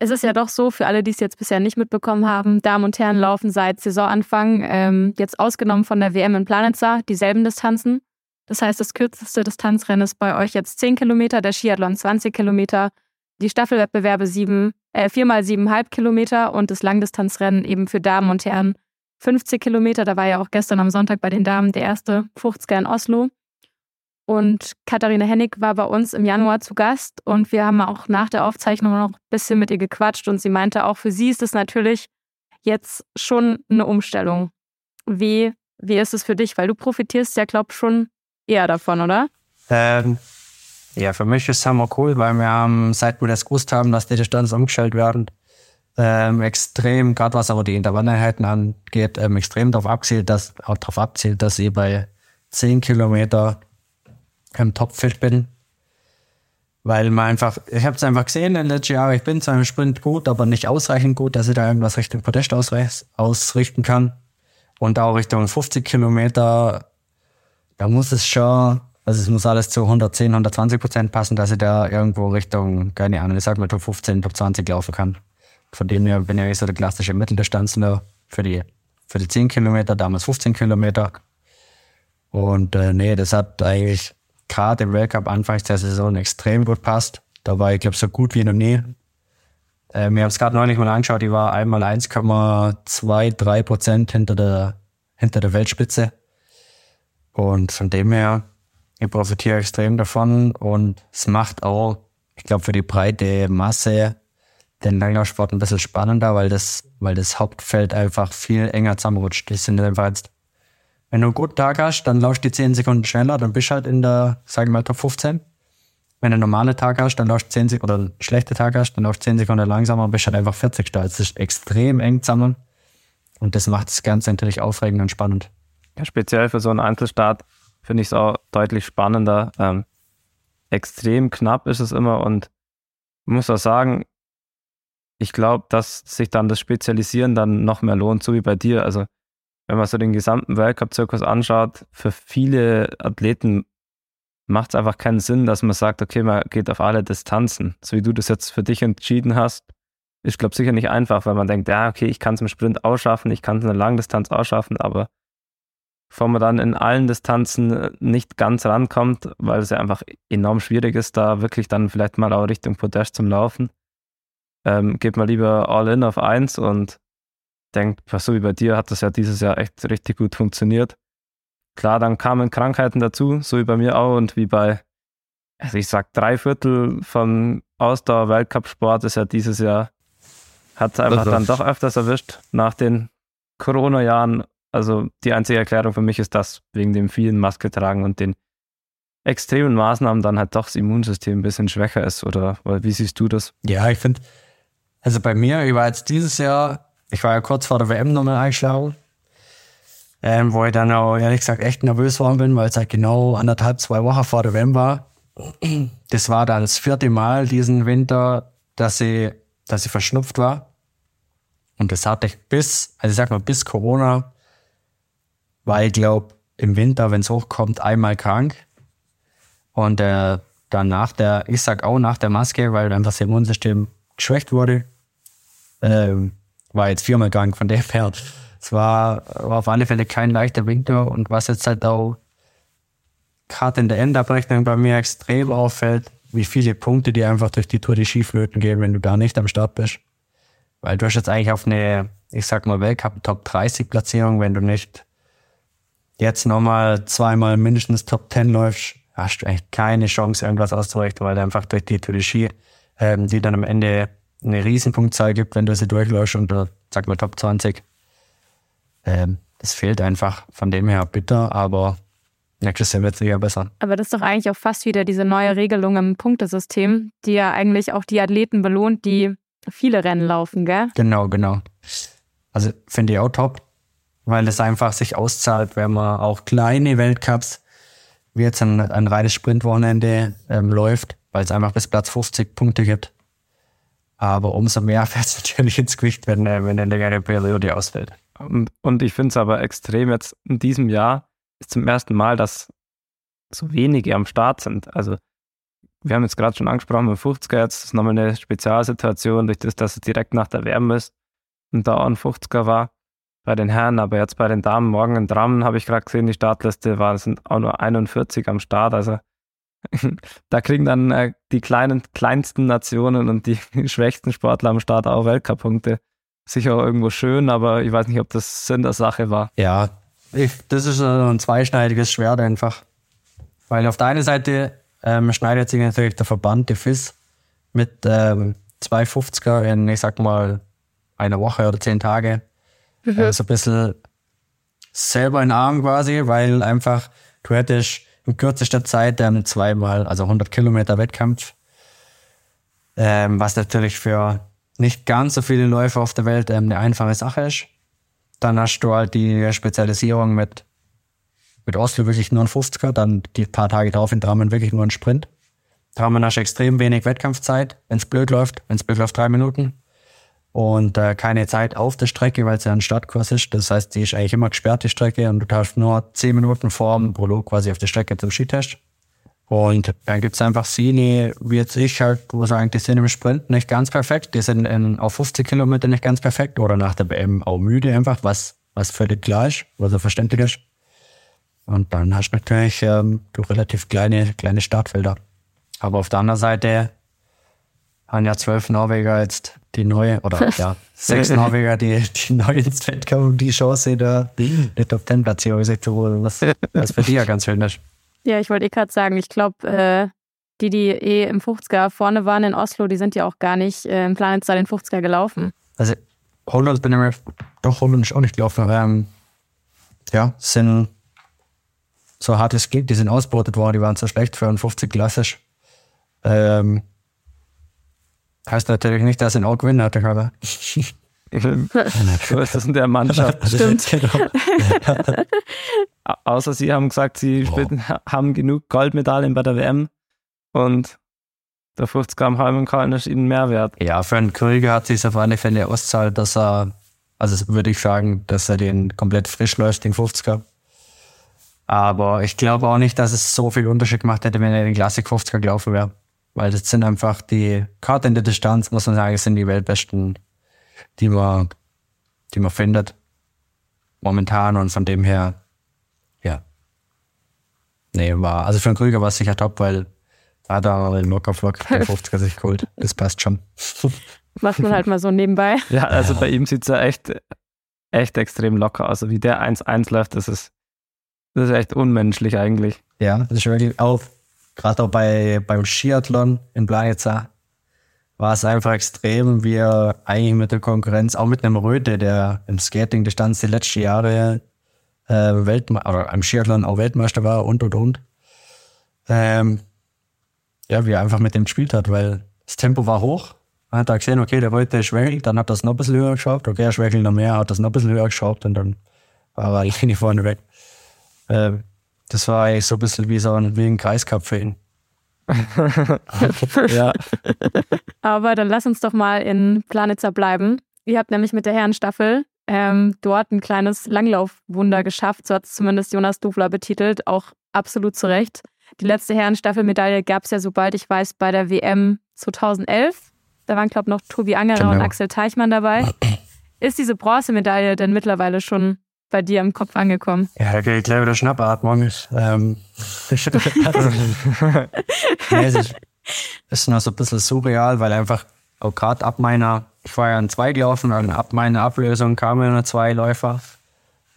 es ist ja doch so, für alle, die es jetzt bisher nicht mitbekommen haben, Damen und Herren laufen seit Saisonanfang, ähm, jetzt ausgenommen von der WM in Planitza, dieselben Distanzen. Das heißt, das kürzeste Distanzrennen ist bei euch jetzt 10 Kilometer, der Skiathlon 20 Kilometer, die Staffelwettbewerbe 7, äh, 4 mal 7,5 Kilometer und das Langdistanzrennen eben für Damen und Herren 50 Kilometer. Da war ja auch gestern am Sonntag bei den Damen der erste 50er in Oslo. Und Katharina Hennig war bei uns im Januar zu Gast und wir haben auch nach der Aufzeichnung noch ein bisschen mit ihr gequatscht und sie meinte, auch für sie ist es natürlich jetzt schon eine Umstellung. Wie, wie ist es für dich? Weil du profitierst ja, glaube ich, schon eher davon, oder? Ähm, ja, für mich ist es hammer cool, weil wir haben, seit wir das gewusst haben, dass die Distanz umgestellt werden, ähm, extrem, gerade was aber die Intervalleinheiten angeht, ähm, extrem darauf abzielt, dass, auch darauf abzielt, dass ich bei 10 Kilometer im Topfit bin. Weil man einfach, ich habe es einfach gesehen in den letzten Jahren, ich bin zwar im Sprint gut, aber nicht ausreichend gut, dass ich da irgendwas Richtung Podest ausrichten kann. Und auch Richtung 50 Kilometer, da muss es schon, also es muss alles zu 110, 120 Prozent passen, dass ich da irgendwo Richtung, keine Ahnung, ich sag mal Top 15, Top 20 laufen kann. Von dem her bin ich so der klassische Mitteldistanzler für die, für die 10 Kilometer, damals 15 Kilometer. Und äh, nee, das hat eigentlich gerade im Weltcup anfangs der Saison extrem gut passt. Da war ich, glaube so gut wie noch nie. Äh, wir haben es gerade neulich mal angeschaut, die war einmal 1,23 Prozent hinter der, hinter der Weltspitze. Und von dem her, ich profitiere extrem davon und es macht auch, ich glaube, für die breite Masse den Langlaufsport ein bisschen spannender, weil das, weil das Hauptfeld einfach viel enger zusammenrutscht. Die sind einfach jetzt, wenn du einen guten Tag hast, dann laufst du die 10 Sekunden schneller, dann bist du halt in der, sagen wir mal, Top 15. Wenn du einen normalen Tag hast, dann laufst du 10 Sekunden, oder einen schlechten Tag hast, dann laufst du 10 Sekunden langsamer und bist halt einfach 40 da. Es ist extrem eng zusammen. Und das macht das Ganze natürlich aufregend und spannend. Ja, speziell für so einen Einzelstart finde ich es auch deutlich spannender. Ähm, extrem knapp ist es immer und muss auch sagen, ich glaube, dass sich dann das Spezialisieren dann noch mehr lohnt, so wie bei dir. Also, wenn man so den gesamten Weltcup-Zirkus anschaut, für viele Athleten macht es einfach keinen Sinn, dass man sagt, okay, man geht auf alle Distanzen. So wie du das jetzt für dich entschieden hast, ist, glaube ich, sicher nicht einfach, weil man denkt, ja, okay, ich kann es im Sprint ausschaffen, ich kann es in der Langdistanz ausschaffen, aber bevor man dann in allen Distanzen nicht ganz rankommt, weil es ja einfach enorm schwierig ist, da wirklich dann vielleicht mal auch Richtung Podest zum Laufen, ähm, geht man lieber all in auf eins und denkt, so wie bei dir hat das ja dieses Jahr echt richtig gut funktioniert. Klar, dann kamen Krankheiten dazu, so wie bei mir auch und wie bei, also ich sag, drei Viertel vom Ausdauer-Weltcup-Sport ist ja dieses Jahr, hat es einfach dann doch öfters erwischt nach den Corona-Jahren. Also die einzige Erklärung für mich ist das, wegen dem vielen Maske tragen und den extremen Maßnahmen dann halt doch das Immunsystem ein bisschen schwächer ist. Oder wie siehst du das? Ja, ich finde, also bei mir, ich war jetzt dieses Jahr, ich war ja kurz vor der WM nochmal eingeschlagen, ähm, wo ich dann auch ehrlich gesagt echt nervös geworden bin, weil es halt genau anderthalb, zwei Wochen vor der WM war. Das war dann das vierte Mal diesen Winter, dass ich, dass ich verschnupft war. Und das hatte ich bis, also ich sag mal, bis Corona, weil ich glaube, im Winter, wenn es hochkommt, einmal krank. Und äh, dann nach der, ich sag auch nach der Maske, weil einfach das Immunsystem geschwächt wurde. Ähm, war jetzt viermal krank, von dem her. Es war, war auf alle Fälle kein leichter Winter und was jetzt halt auch gerade in der Endabrechnung bei mir extrem auffällt, wie viele Punkte die einfach durch die Tour die Skiflöten gehen, wenn du da nicht am Start bist. Weil du hast jetzt eigentlich auf eine, ich sag mal, Weltcup Top 30 Platzierung, wenn du nicht jetzt nochmal zweimal mindestens Top 10 läufst, hast du eigentlich keine Chance, irgendwas auszurichten, weil du einfach durch die Tour de Ski ähm, die dann am Ende eine Riesenpunktzahl gibt, wenn du sie durchläufst unter, sag mal, Top 20. Ähm, das fehlt einfach von dem her bitter, aber nächstes Jahr wird es sicher besser. Aber das ist doch eigentlich auch fast wieder diese neue Regelung im Punktesystem, die ja eigentlich auch die Athleten belohnt, die viele Rennen laufen, gell? Genau, genau. Also finde ich auch top, weil es einfach sich auszahlt, wenn man auch kleine Weltcups, wie jetzt ein, ein reines Sprintwochenende ähm, läuft, weil es einfach bis Platz 50 Punkte gibt. Aber umso mehr fällt es natürlich ins Gewicht, wenn, äh, wenn eine längere Periode ausfällt. Und, und ich finde es aber extrem jetzt in diesem Jahr ist zum ersten Mal, dass so wenige am Start sind. Also wir haben jetzt gerade schon angesprochen, mit 50er jetzt ist nochmal eine Spezialsituation, durch das, dass es direkt nach der Wärme ist und da auch ein 50er war bei den Herren, aber jetzt bei den Damen morgen in Drammen habe ich gerade gesehen, die Startliste war, sind auch nur 41 am Start, also da kriegen dann äh, die kleinen, kleinsten Nationen und die schwächsten Sportler am Start auch Weltcup-Punkte. Sicher auch irgendwo schön, aber ich weiß nicht, ob das Sinn der Sache war. Ja, ich, das ist ein zweischneidiges Schwert einfach. Weil auf der einen Seite ähm, schneidet sich natürlich der Verband, die FIS, mit ähm, 250er in, ich sag mal, einer Woche oder zehn Tage. Mhm. Äh, so ein bisschen selber in den Arm quasi, weil einfach du hättest in kürzester Zeit ähm, zweimal, also 100 Kilometer Wettkampf, ähm, was natürlich für nicht ganz so viele Läufer auf der Welt ähm, eine einfache Sache ist. Dann hast du halt die Spezialisierung mit, mit Oslo wirklich nur ein 50er, dann die paar Tage drauf in Drammen wirklich nur ein Sprint. Drammen hast du extrem wenig Wettkampfzeit, wenn es blöd läuft, wenn es blöd läuft, drei Minuten und äh, keine Zeit auf der Strecke, weil es ja ein Startkurs ist. Das heißt, die ist eigentlich immer gesperrt, die Strecke, und du darfst nur zehn Minuten vor dem Prolog quasi auf der Strecke zum Skitest. Und dann gibt es einfach Sini, wie jetzt ich halt, wo sagen, die sind im Sprint nicht ganz perfekt, die sind in, auf 50 Kilometer nicht ganz perfekt oder nach der WM auch müde einfach, was, was völlig klar ist, was so verständlich ist. Und dann hast du natürlich ähm, du relativ kleine, kleine Startfelder. Aber auf der anderen Seite haben ja zwölf Norweger jetzt die neue, oder ja, sechs Norweger, die, die neu ins Feld kommen, die Chance, da eine Top Ten Platzierung sich zu holen, was, was für die ja ganz schön ist. Ja, ich wollte eh gerade sagen, ich glaube, äh, die, die eh im 50er vorne waren in Oslo, die sind ja auch gar nicht äh, im Planetzahl den 50er gelaufen. Also Holland bin ich mir, doch Holland ist auch nicht gelaufen. Ähm, ja, sind so hart es geht, die sind ausbeutet worden, die waren so schlecht für einen 50 klassisch. Ähm, heißt natürlich nicht, dass sie auch gewinnen hatte, aber. so ist das in der Mannschaft. Stimmt. Genau. Außer sie haben gesagt, sie Boah. haben genug Goldmedaillen bei der WM und der 50 Gramm Halmenkallen ist ihnen mehr wert. Ja, für einen Krüger hat sich auf alle Fälle auszahlt, dass er, also würde ich sagen, dass er den komplett frisch läuft, den 50er. Aber ich glaube auch nicht, dass es so viel Unterschied gemacht hätte, wenn er den Classic 50er gelaufen wäre. Weil das sind einfach die, gerade in der Distanz, muss man sagen, sind die Weltbesten, die man, die man findet. Momentan und von dem her, ja. Nee, war, also für einen Krüger war es sicher top, weil da hat er den Lockerflock der 50er sich geholt. Das passt schon. Macht man halt mal so nebenbei. Ja, also bei ihm sieht es ja echt, echt extrem locker aus. Also wie der 1-1 läuft, das ist, das ist echt unmenschlich eigentlich. Ja, das ist wirklich auch, gerade auch bei, beim Skiathlon in Planitza, war es einfach extrem, wie er eigentlich mit der Konkurrenz, auch mit einem Röte, der im Skating Distanz die letzten Jahre äh, Weltmeister, oder am Skiathlon auch Weltmeister war und und und. Ähm, ja, wie er einfach mit dem gespielt hat, weil das Tempo war hoch. Man hat gesehen, okay, der Röte schwächelt, dann hat das noch ein bisschen höher geschraubt, okay, er schwächelt noch mehr, hat das noch ein bisschen höher geschraubt und dann war er Linie vorne weg. Äh, das war eigentlich so ein bisschen wie so ein, wie ein Kreiscup für ihn. ja. Aber dann lass uns doch mal in Planitzer bleiben. Ihr habt nämlich mit der Herrenstaffel ähm, dort ein kleines Langlaufwunder geschafft. So hat es zumindest Jonas Dufler betitelt, auch absolut zu Recht. Die letzte Herrenstaffelmedaille gab es ja, sobald ich weiß, bei der WM 2011. Da waren, glaube ich, noch Tobi Angerer genau. und Axel Teichmann dabei. Ist diese Bronzemedaille denn mittlerweile schon bei dir im Kopf angekommen? Ja, da geht gleich wieder Schnappatmung. Ähm, nee, es ist, ist noch so ein bisschen surreal, weil einfach auch gerade ab meiner, ich war ja in zwei gelaufen, und ab meiner Ablösung kamen nur zwei Läufer.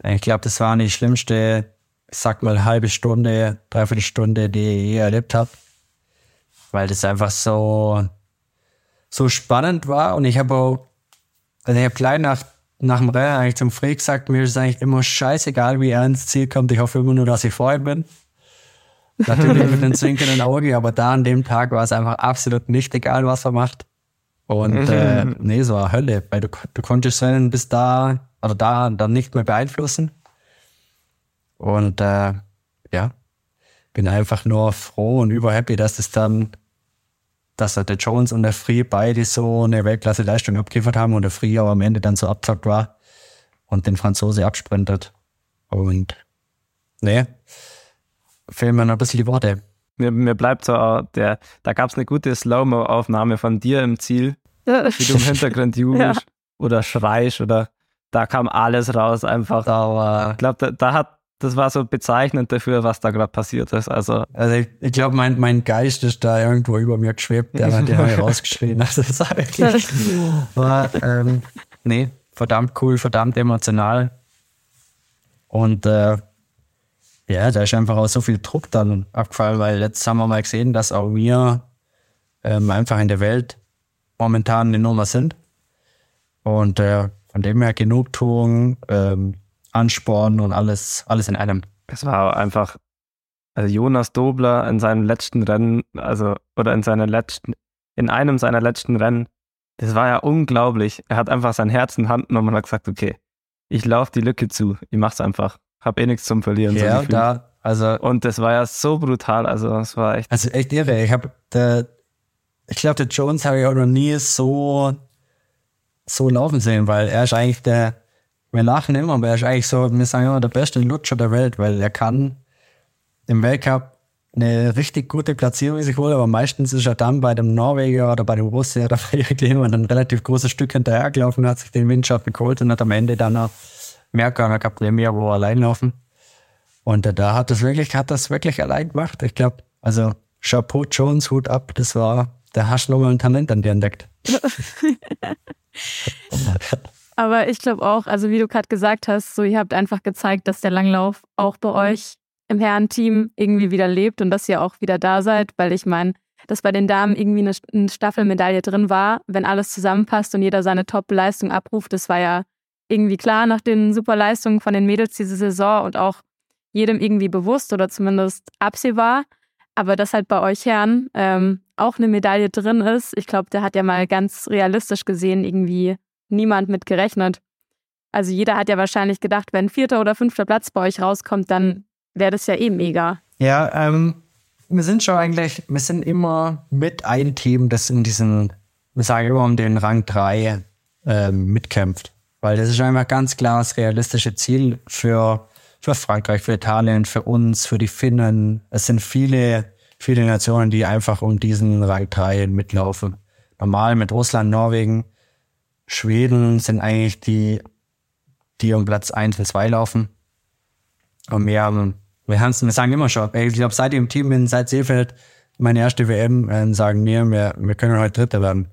Ich glaube, das war die schlimmste, ich sag mal, halbe Stunde, dreiviertel Stunde, die ich je erlebt habe. Weil das einfach so, so spannend war und ich habe auch, also ich habe gleich nach nach dem Rennen eigentlich zum Freak gesagt, mir ist eigentlich immer scheißegal, wie er ins Ziel kommt. Ich hoffe immer nur, dass ich vorher bin. Natürlich mit einem zwinkenden Auge, aber da an dem Tag war es einfach absolut nicht egal, was er macht. Und äh, nee, es war Hölle, weil du, du konntest Rennen bis da oder da dann nicht mehr beeinflussen. Und äh, ja, bin einfach nur froh und überhappy, dass das dann dass der Jones und der Free beide so eine Weltklasse-Leistung abgeliefert haben und der Free aber am Ende dann so abzockt war und den Franzose absprintet. Und nee, fehlen mir noch ein bisschen die Worte. Mir, mir bleibt so, der, da gab es eine gute Slow-Mo-Aufnahme von dir im Ziel, wie du im Hintergrund jubelst ja. oder schreist oder da kam alles raus einfach. Da war, ich glaube, da, da hat das war so bezeichnend dafür, was da gerade passiert ist. Also, also ich, ich glaube, mein, mein Geist ist da irgendwo über mir geschwebt, der hat ja rausgeschrien. Also das war wirklich, war, ähm, nee, verdammt cool, verdammt emotional. Und äh, ja, da ist einfach auch so viel Druck dann abgefallen, weil jetzt haben wir mal gesehen, dass auch wir ähm, einfach in der Welt momentan eine Nummer sind. Und äh, von dem her Genugtuung, ähm, Ansporn und alles, alles in einem. Es war einfach, also Jonas Dobler in seinem letzten Rennen, also, oder in seiner letzten, in einem seiner letzten Rennen, das war ja unglaublich. Er hat einfach sein Herz in Hand genommen und hat gesagt, okay, ich laufe die Lücke zu, ich mach's einfach. Hab eh nichts zum Verlieren. Ja, so da, also. Und das war ja so brutal, also es war echt. Also echt irre. Ich habe der, ich glaube, der Jones habe ich auch noch nie so, so laufen sehen, weil er ist eigentlich der, wir lachen immer, aber er ist eigentlich so, wir sagen immer, der beste Lutscher der Welt, weil er kann im Weltcup eine richtig gute Platzierung sich holt, aber meistens ist er dann bei dem Norweger oder bei dem Russen oder bei irgendjemandem ein relativ großes Stück hinterhergelaufen, hat sich den Windschatten geholt und hat am Ende dann noch Mehrkanger gehabt, mehr wo allein laufen. Und da hat das wirklich, hat das wirklich allein gemacht. Ich glaube, also Chapeau Jones, Hut ab, das war, da hast nochmal ein Talent an dir entdeckt. Aber ich glaube auch, also wie du gerade gesagt hast, so ihr habt einfach gezeigt, dass der Langlauf auch bei euch im Herrenteam irgendwie wieder lebt und dass ihr auch wieder da seid, weil ich meine, dass bei den Damen irgendwie eine, eine Staffelmedaille drin war, wenn alles zusammenpasst und jeder seine Top-Leistung abruft, das war ja irgendwie klar nach den super Leistungen von den Mädels diese Saison und auch jedem irgendwie bewusst oder zumindest absehbar. Aber dass halt bei euch Herren ähm, auch eine Medaille drin ist, ich glaube, der hat ja mal ganz realistisch gesehen irgendwie niemand mit gerechnet. Also jeder hat ja wahrscheinlich gedacht, wenn vierter oder fünfter Platz bei euch rauskommt, dann wäre das ja eh mega. Ja, ähm, wir sind schon eigentlich, wir sind immer mit ein Team, das in diesen, wir sagen immer um den Rang 3 ähm, mitkämpft. Weil das ist einfach ganz klar das realistische Ziel für, für Frankreich, für Italien, für uns, für die Finnen. Es sind viele, viele Nationen, die einfach um diesen Rang 3 mitlaufen. Normal mit Russland, Norwegen, Schweden sind eigentlich die, die um Platz 1 und 2 laufen. Und wir haben wir, haben's, wir sagen immer schon, ich glaube, seit ich im Team bin, seit Seefeld, meine erste WM, äh, sagen wir, wir, wir können heute Dritter werden.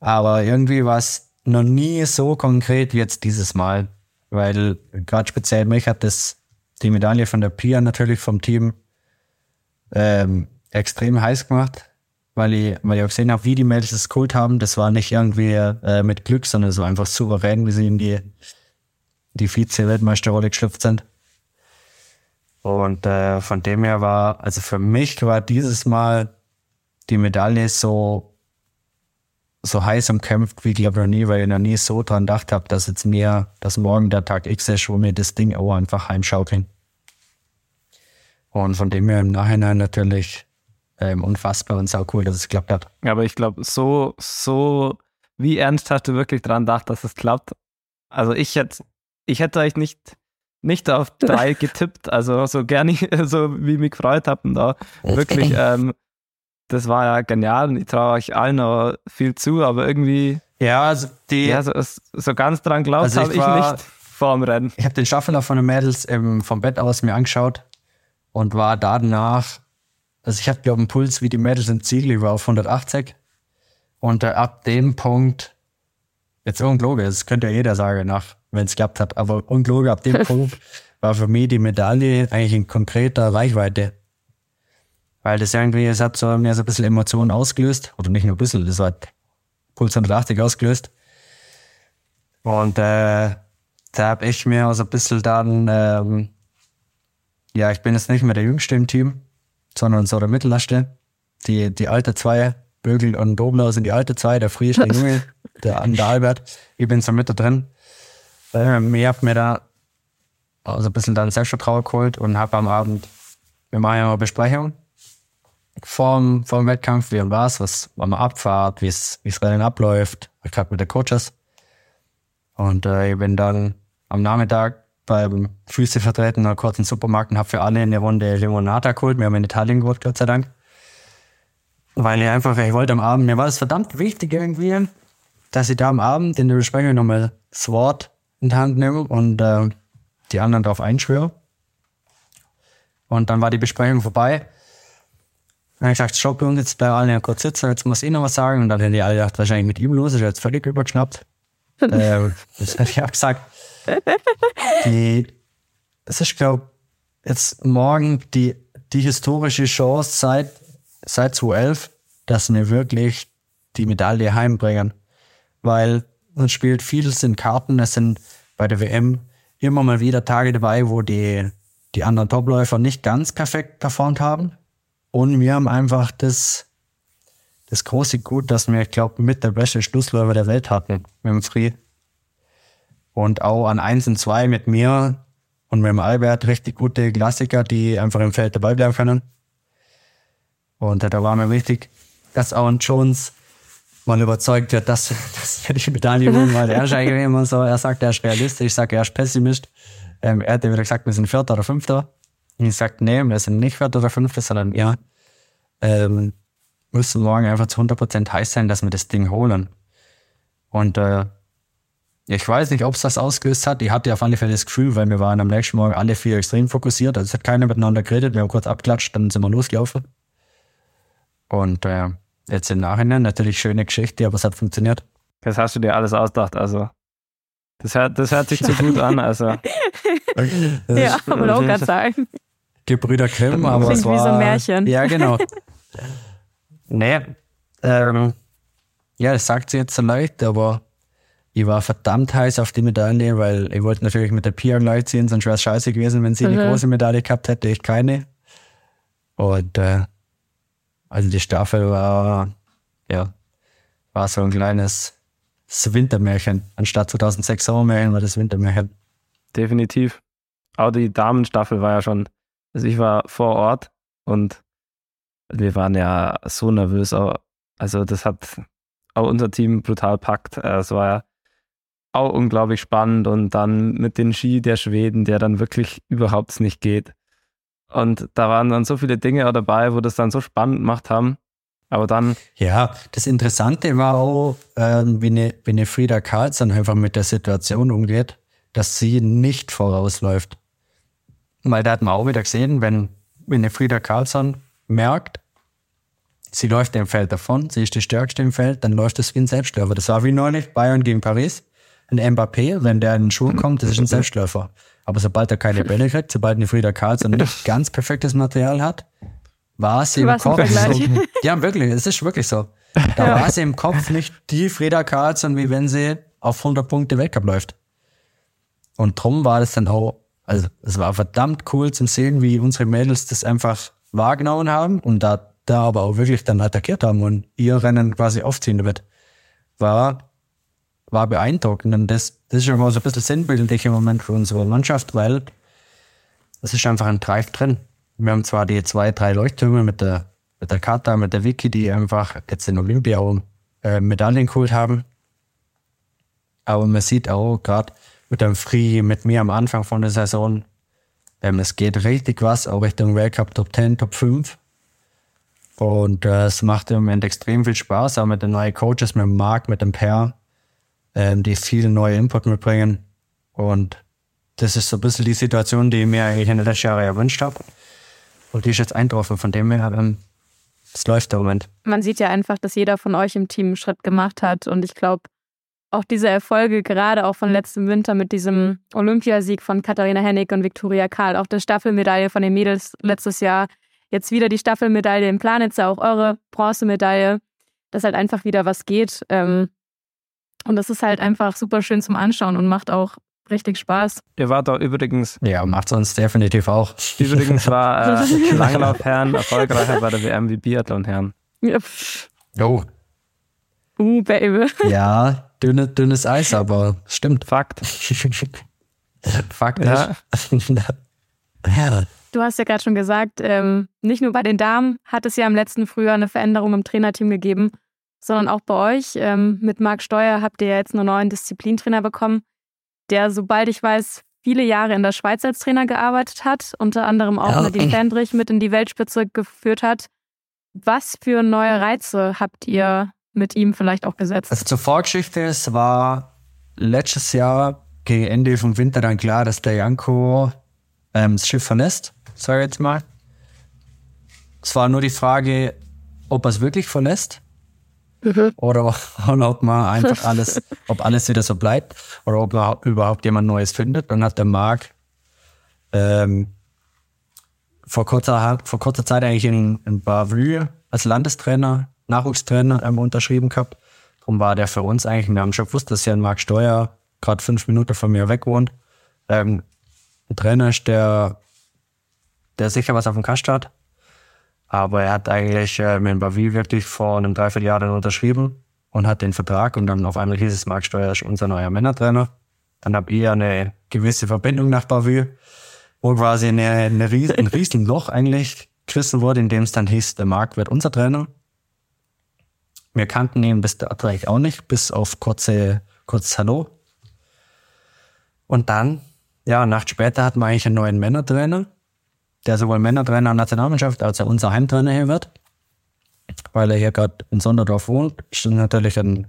Aber irgendwie war es noch nie so konkret wie jetzt dieses Mal, weil gerade speziell mich hat das die Medaille von der Pia natürlich vom Team ähm, extrem heiß gemacht, weil ich, weil ich auch gesehen habe, wie die Mädels das geholt haben. Das war nicht irgendwie äh, mit Glück, sondern es war einfach souverän, wie sie in die, die Vize-Weltmeisterrolle geschlüpft sind. Und äh, von dem her war, also für mich war dieses Mal die Medaille so, so heiß umkämpft wie glaube ich noch nie, weil ich noch nie so dran gedacht habe, dass jetzt mir, dass morgen der Tag X ist, wo mir das Ding auch einfach heimschaukeln. Und von dem her im Nachhinein natürlich ähm, unfassbar und sau cool, dass es geklappt hat. Aber ich glaube, so, so, wie ernst hast du wirklich dran gedacht, dass es klappt? Also ich hätte, ich hätte euch nicht nicht auf drei getippt. Also so gerne, so wie ich mich gefreut habe. da wirklich, ähm, das war ja genial und ich traue euch allen noch viel zu, aber irgendwie. Ja, also die. Ja, so, so ganz dran glaubt also habe ich, ich nicht vor dem Rennen. Ich habe den Shuffler von den Mädels ähm, vom Bett aus mir angeschaut und war danach, also ich hatte glaube einen Puls wie die Mädels im ich war auf 180 und äh, ab dem Punkt, jetzt unglaublich, das könnte ja jeder sagen nach wenn es geklappt hat. Aber unglaublich, ab dem Punkt war für mich die Medaille eigentlich in konkreter Reichweite. Weil das irgendwie, es hat so mir so ein bisschen Emotionen ausgelöst. Oder nicht nur ein bisschen, das hat Puls 180 ausgelöst. Und äh, da habe ich mir so ein bisschen dann, ähm, ja, ich bin jetzt nicht mehr der Jüngste im Team, sondern so der Mittellerste. Die, die alte zwei, Bögel und Dobler sind die alte zwei, der früheste Junge, der, der Albert. Ich bin so mit da drin. Ähm, ich habe mir da also ein bisschen dann Selbstvertrauen geholt und habe am Abend, wir machen ja eine Besprechung vorm, vorm Wettkampf, wie und was, was man abfahrt, wie es Rennen abläuft, gerade mit den Coaches. Und äh, ich bin dann am Nachmittag beim Füße vertreten, noch kurz in den Supermarkt und habe für alle eine Runde Limonata geholt. Wir haben in Italien geholt, Gott sei Dank. Weil ich einfach, ich wollte am Abend, mir war es verdammt wichtig irgendwie, dass ich da am Abend in der Besprechung nochmal das Wort in die Hand nehme und äh, die anderen darauf einschwöre. Und dann war die Besprechung vorbei. Dann habe ich gesagt, stopp, und jetzt bleiben alle kurz sitzen, jetzt muss ich noch was sagen. Und dann hätten die alle gedacht, wahrscheinlich mit ihm los, ist jetzt völlig übergeschnappt. äh, das hätte ich auch gesagt. Die, es ist, glaube jetzt morgen die, die historische Chance seit, seit 2011, dass wir wirklich die Medaille heimbringen. Weil es spielt vieles in Karten. Es sind bei der WM immer mal wieder Tage dabei, wo die, die anderen Topläufer nicht ganz perfekt performt haben. Und wir haben einfach das, das große Gut, dass wir, ich glaube, mit der beste Schlussläufer der Welt hatten, mit dem Free. Und auch an 1 und 2 mit mir und mit dem Albert richtig gute Klassiker, die einfach im Feld dabei bleiben können. Und da war mir wichtig, dass auch ein Jones mal überzeugt wird, dass, dass er die Medaille holen weil Er ist eigentlich immer so, er sagt, er ist realistisch, ich sage, er ist Pessimist. Ähm, er hat wieder gesagt, wir sind Vierter oder Fünfter. Und ich sagte, nee, wir sind nicht Vierter oder Fünfter, sondern ja, ähm, müssen morgen einfach zu 100% heiß sein, dass wir das Ding holen. Und äh, ich weiß nicht, ob es das ausgelöst hat. Ich hatte auf alle Fälle das Gefühl, weil wir waren am nächsten Morgen alle vier extrem fokussiert. Also es hat keiner miteinander geredet. Wir haben kurz abklatscht, dann sind wir losgelaufen. Und äh, jetzt im Nachhinein natürlich schöne Geschichte, aber es hat funktioniert. Das hast du dir alles ausgedacht, also. Das hört, das hört sich zu gut an, also. ja, wollte auch gerade sagen. Gebrüder Grimm, aber Klingt es war... wie so ein Märchen. Ja, genau. nee, ähm, ja, das sagt sie jetzt so leicht, aber ich war verdammt heiß auf die Medaille, weil ich wollte natürlich mit der Pia gleich ziehen, sonst wäre es scheiße gewesen, wenn sie eine Mhm. große Medaille gehabt hätte, ich keine. Und äh, also die Staffel war, ja, war so ein kleines das Wintermärchen. Anstatt 2006 Sommermärchen war das Wintermärchen. Definitiv. Auch die Damenstaffel war ja schon, also ich war vor Ort und wir waren ja so nervös. Also das hat auch unser Team brutal packt. Äh, Es war ja auch unglaublich spannend und dann mit den Ski der Schweden, der dann wirklich überhaupt nicht geht. Und da waren dann so viele Dinge dabei, wo das dann so spannend gemacht haben. Aber dann, Ja, das Interessante war auch, ähm, wie, eine, wie eine Frieda Karlsson einfach mit der Situation umgeht, dass sie nicht vorausläuft. Weil da hat man auch wieder gesehen, wenn, wenn eine Frieda Karlsson merkt, sie läuft im Feld davon, sie ist die Stärkste im Feld, dann läuft es wie ein Selbstläufer. Das war wie neulich Bayern gegen Paris. Ein Mbappé, wenn der in den Schuh kommt, das ist ein Selbstläufer. Aber sobald er keine Bälle kriegt, sobald eine Frieda Karlsson nicht ganz perfektes Material hat, war sie im Kopf. So, ja, wirklich, es ist wirklich so. Da war sie im Kopf nicht die Frieda Karlsson, wie wenn sie auf 100 Punkte Weltcup läuft. Und drum war das dann auch, also es war verdammt cool zum sehen, wie unsere Mädels das einfach wahrgenommen haben und da, da aber auch wirklich dann attackiert haben und ihr Rennen quasi aufziehen damit. War, war beeindruckend und das, das ist schon mal so ein bisschen sinnbildlich im Moment für unsere Mannschaft, weil es ist einfach ein Drive drin. Wir haben zwar die zwei, drei Leuchttürme mit der, mit der Kata, mit der Vicky, die einfach jetzt in Olympia auch äh, Medaillen geholt haben. Aber man sieht auch gerade mit dem Free, mit mir am Anfang von der Saison, ähm, es geht richtig was, auch Richtung Weltcup Top 10, Top 5. Und äh, es macht im Moment extrem viel Spaß, auch mit den neuen Coaches, mit dem Marc, mit dem Per, ähm, die viel neue Input mitbringen. Und das ist so ein bisschen die Situation, die ich mir eigentlich in den letzten Jahren erwünscht habe. Und die ist jetzt eingetroffen, von dem her, ähm, es läuft im Moment. Man sieht ja einfach, dass jeder von euch im Team einen Schritt gemacht hat. Und ich glaube, auch diese Erfolge, gerade auch von letztem Winter mit diesem Olympiasieg von Katharina Hennig und Viktoria Karl, auch der Staffelmedaille von den Mädels letztes Jahr, jetzt wieder die Staffelmedaille in Planitzer, auch eure Bronzemedaille, dass halt einfach wieder was geht. Ähm, Und das ist halt einfach super schön zum Anschauen und macht auch richtig Spaß. ihr wart doch übrigens, Ja, macht uns definitiv auch. übrigens war äh, Langlaufherren erfolgreicher bei der WM wie Biathlonherren. Ja. Oh, Uh, Baby. ja, dünne, dünnes Eis, aber stimmt. Fakt. Fakt ja. Du hast ja gerade schon gesagt, ähm, nicht nur bei den Damen hat es ja im letzten Frühjahr eine Veränderung im Trainerteam gegeben, sondern auch bei euch. Ähm, mit Marc Steuer habt ihr ja jetzt einen neuen Disziplintrainer bekommen, der, sobald ich weiß, viele Jahre in der Schweiz als Trainer gearbeitet hat, unter anderem auch Ja. Nadine Fendrich mit in die Weltspitze geführt hat. Was für neue Reize habt ihr mit ihm vielleicht auch gesetzt? Also zur Vorgeschichte, es war letztes Jahr gegen Ende vom Winter dann klar, dass der Janko ähm, das Schiff verlässt, sage ich jetzt mal. Es war nur die Frage, ob er es wirklich verlässt oder, oder ob man einfach alles, ob alles wieder so bleibt oder ob überhaupt, jemand Neues findet. Dann hat der Marc ähm, vor, kurzer, vor kurzer Zeit eigentlich in, in Bavü als Landestrainer, Nachwuchstrainer ähm, unterschrieben gehabt. Darum war der für uns eigentlich, wir haben schon gewusst, dass ja ein Marc Steuer gerade fünf Minuten von mir weg wohnt. Ähm, ein Trainer ist, der, der sicher was auf dem Kasten hat. Aber er hat eigentlich äh, mit Bavü wirklich vor einem Dreivierteljahr dann unterschrieben und hat den Vertrag und dann auf einmal hieß es, Marc Steuer ist unser neuer Männertrainer. Dann habe ich eine gewisse Verbindung nach Bavü, wo quasi eine, eine Ries ein Riesenloch eigentlich gerissen wurde, in dem es dann hieß, der Marc wird unser Trainer. Wir kannten ihn bis dato auch nicht, bis auf kurze, kurzes Hallo. Und dann, ja, eine Nacht später hatten wir eigentlich einen neuen Männertrainer. Der sowohl Männertrainer der Nationalmannschaft als auch unser Heimtrainer hier wird. Weil er hier gerade in Sonderdorf wohnt, ist natürlich ein,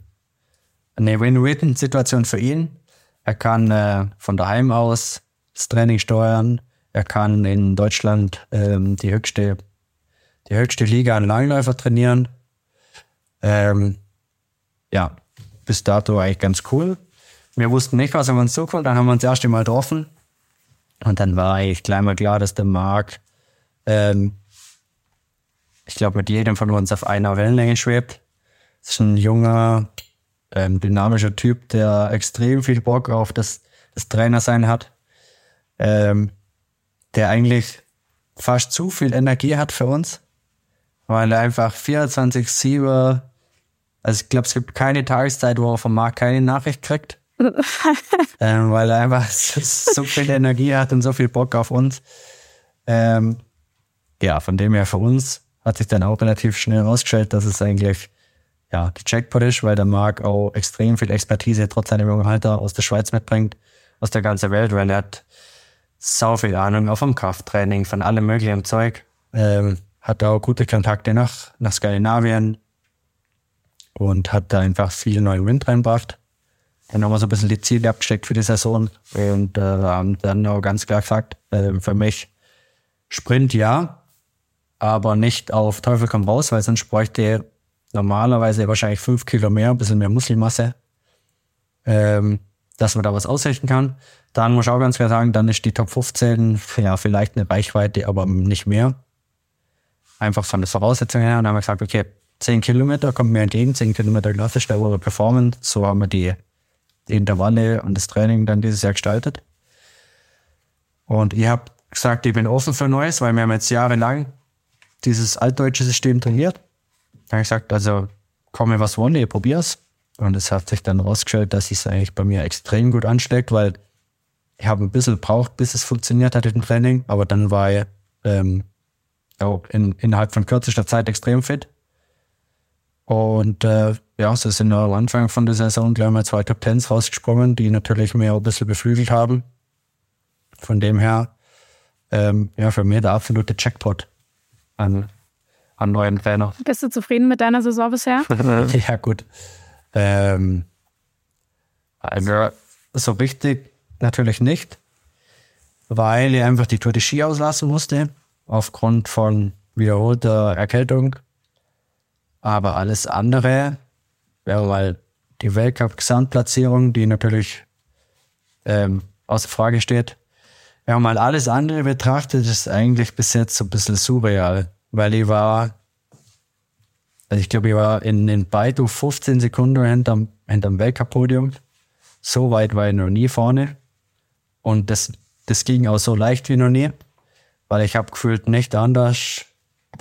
eine Win-Win-Situation für ihn. Er kann äh, von daheim aus das Training steuern. Er kann in Deutschland ähm, die höchste die höchste Liga an Langläufer trainieren. Ähm, ja, bis dato eigentlich ganz cool. Wir wussten nicht, was auf uns zukommt. Dann haben wir uns das erste Mal getroffen. Und dann war eigentlich gleich mal klar, dass der Marc, ähm, ich glaube, mit jedem von uns auf einer Wellenlänge schwebt. Das ist ein junger, ähm, dynamischer Typ, der extrem viel Bock auf das, das Trainersein hat. Ähm, der eigentlich fast zu viel Energie hat für uns weil er einfach 24-7, also ich glaube, es gibt keine Tageszeit, wo er vom Markt keine Nachricht kriegt. ähm, weil er einfach so viel Energie hat und so viel Bock auf uns. Ähm, ja, von dem her für uns hat sich dann auch relativ schnell herausgestellt, dass es eigentlich ja, die Jackpot ist, weil der Marc auch extrem viel Expertise trotz seiner jungen Alter aus der Schweiz mitbringt, aus der ganzen Welt, weil er hat so viel Ahnung auch vom Krafttraining, von allem möglichen Zeug. Ähm, hat auch gute Kontakte nach, nach Skandinavien und hat da einfach viel neuen Wind reinbracht. Dann haben wir so ein bisschen die Ziele abgesteckt für die Saison und äh, haben dann auch ganz klar gesagt, äh, für mich Sprint ja, aber nicht auf Teufel komm raus, weil sonst bräuchte er normalerweise wahrscheinlich fünf Kilo mehr, ein bisschen mehr Muskelmasse, ähm, dass man da was ausrichten kann. Dann muss ich auch ganz klar sagen, dann ist die Top 15 ja vielleicht eine Reichweite, aber nicht mehr einfach von der Voraussetzung her. Und dann haben wir gesagt, okay, 10 Kilometer kommt mir entgegen, 10 Kilometer klassisch, da wurde performen. So haben wir die, die Intervalle und das Training dann dieses Jahr gestaltet. Und ich habe gesagt, ich bin offen für Neues, weil wir haben jetzt jahrelang dieses altdeutsche System trainiert. Da habe ich gesagt, also komme was wolle, ich probier's. Und es hat sich dann rausgestellt, dass es eigentlich bei mir extrem gut ansteckt, weil ich habe ein bisschen gebraucht, bis es funktioniert hat im Training, aber dann war ich ähm, auch in, innerhalb von kürzester Zeit extrem fit. Und äh, ja, so sind am Anfang von der Saison gleich mal zwei Top Tens rausgesprungen, die natürlich mir ein bisschen beflügelt haben. Von dem her, ähm, ja, für mich der absolute Jackpot an, an neuen Trainer. Bist du zufrieden mit deiner Saison bisher? ja, gut. Ähm, also, so richtig natürlich nicht, weil ich einfach die Tour de Ski auslassen musste aufgrund von wiederholter Erkältung. Aber alles andere wäre mal die Weltcup-Gesamtplatzierung, die natürlich ähm, außer Frage steht. Wenn man mal alles andere betrachtet, ist eigentlich bis jetzt so ein bisschen surreal, weil ich war, also ich glaube, ich war in, in Baidu 15 Sekunden hinterm, hinterm Weltcup-Podium. So weit war ich noch nie vorne. Und das, das ging auch so leicht wie noch nie weil ich habe gefühlt nicht anders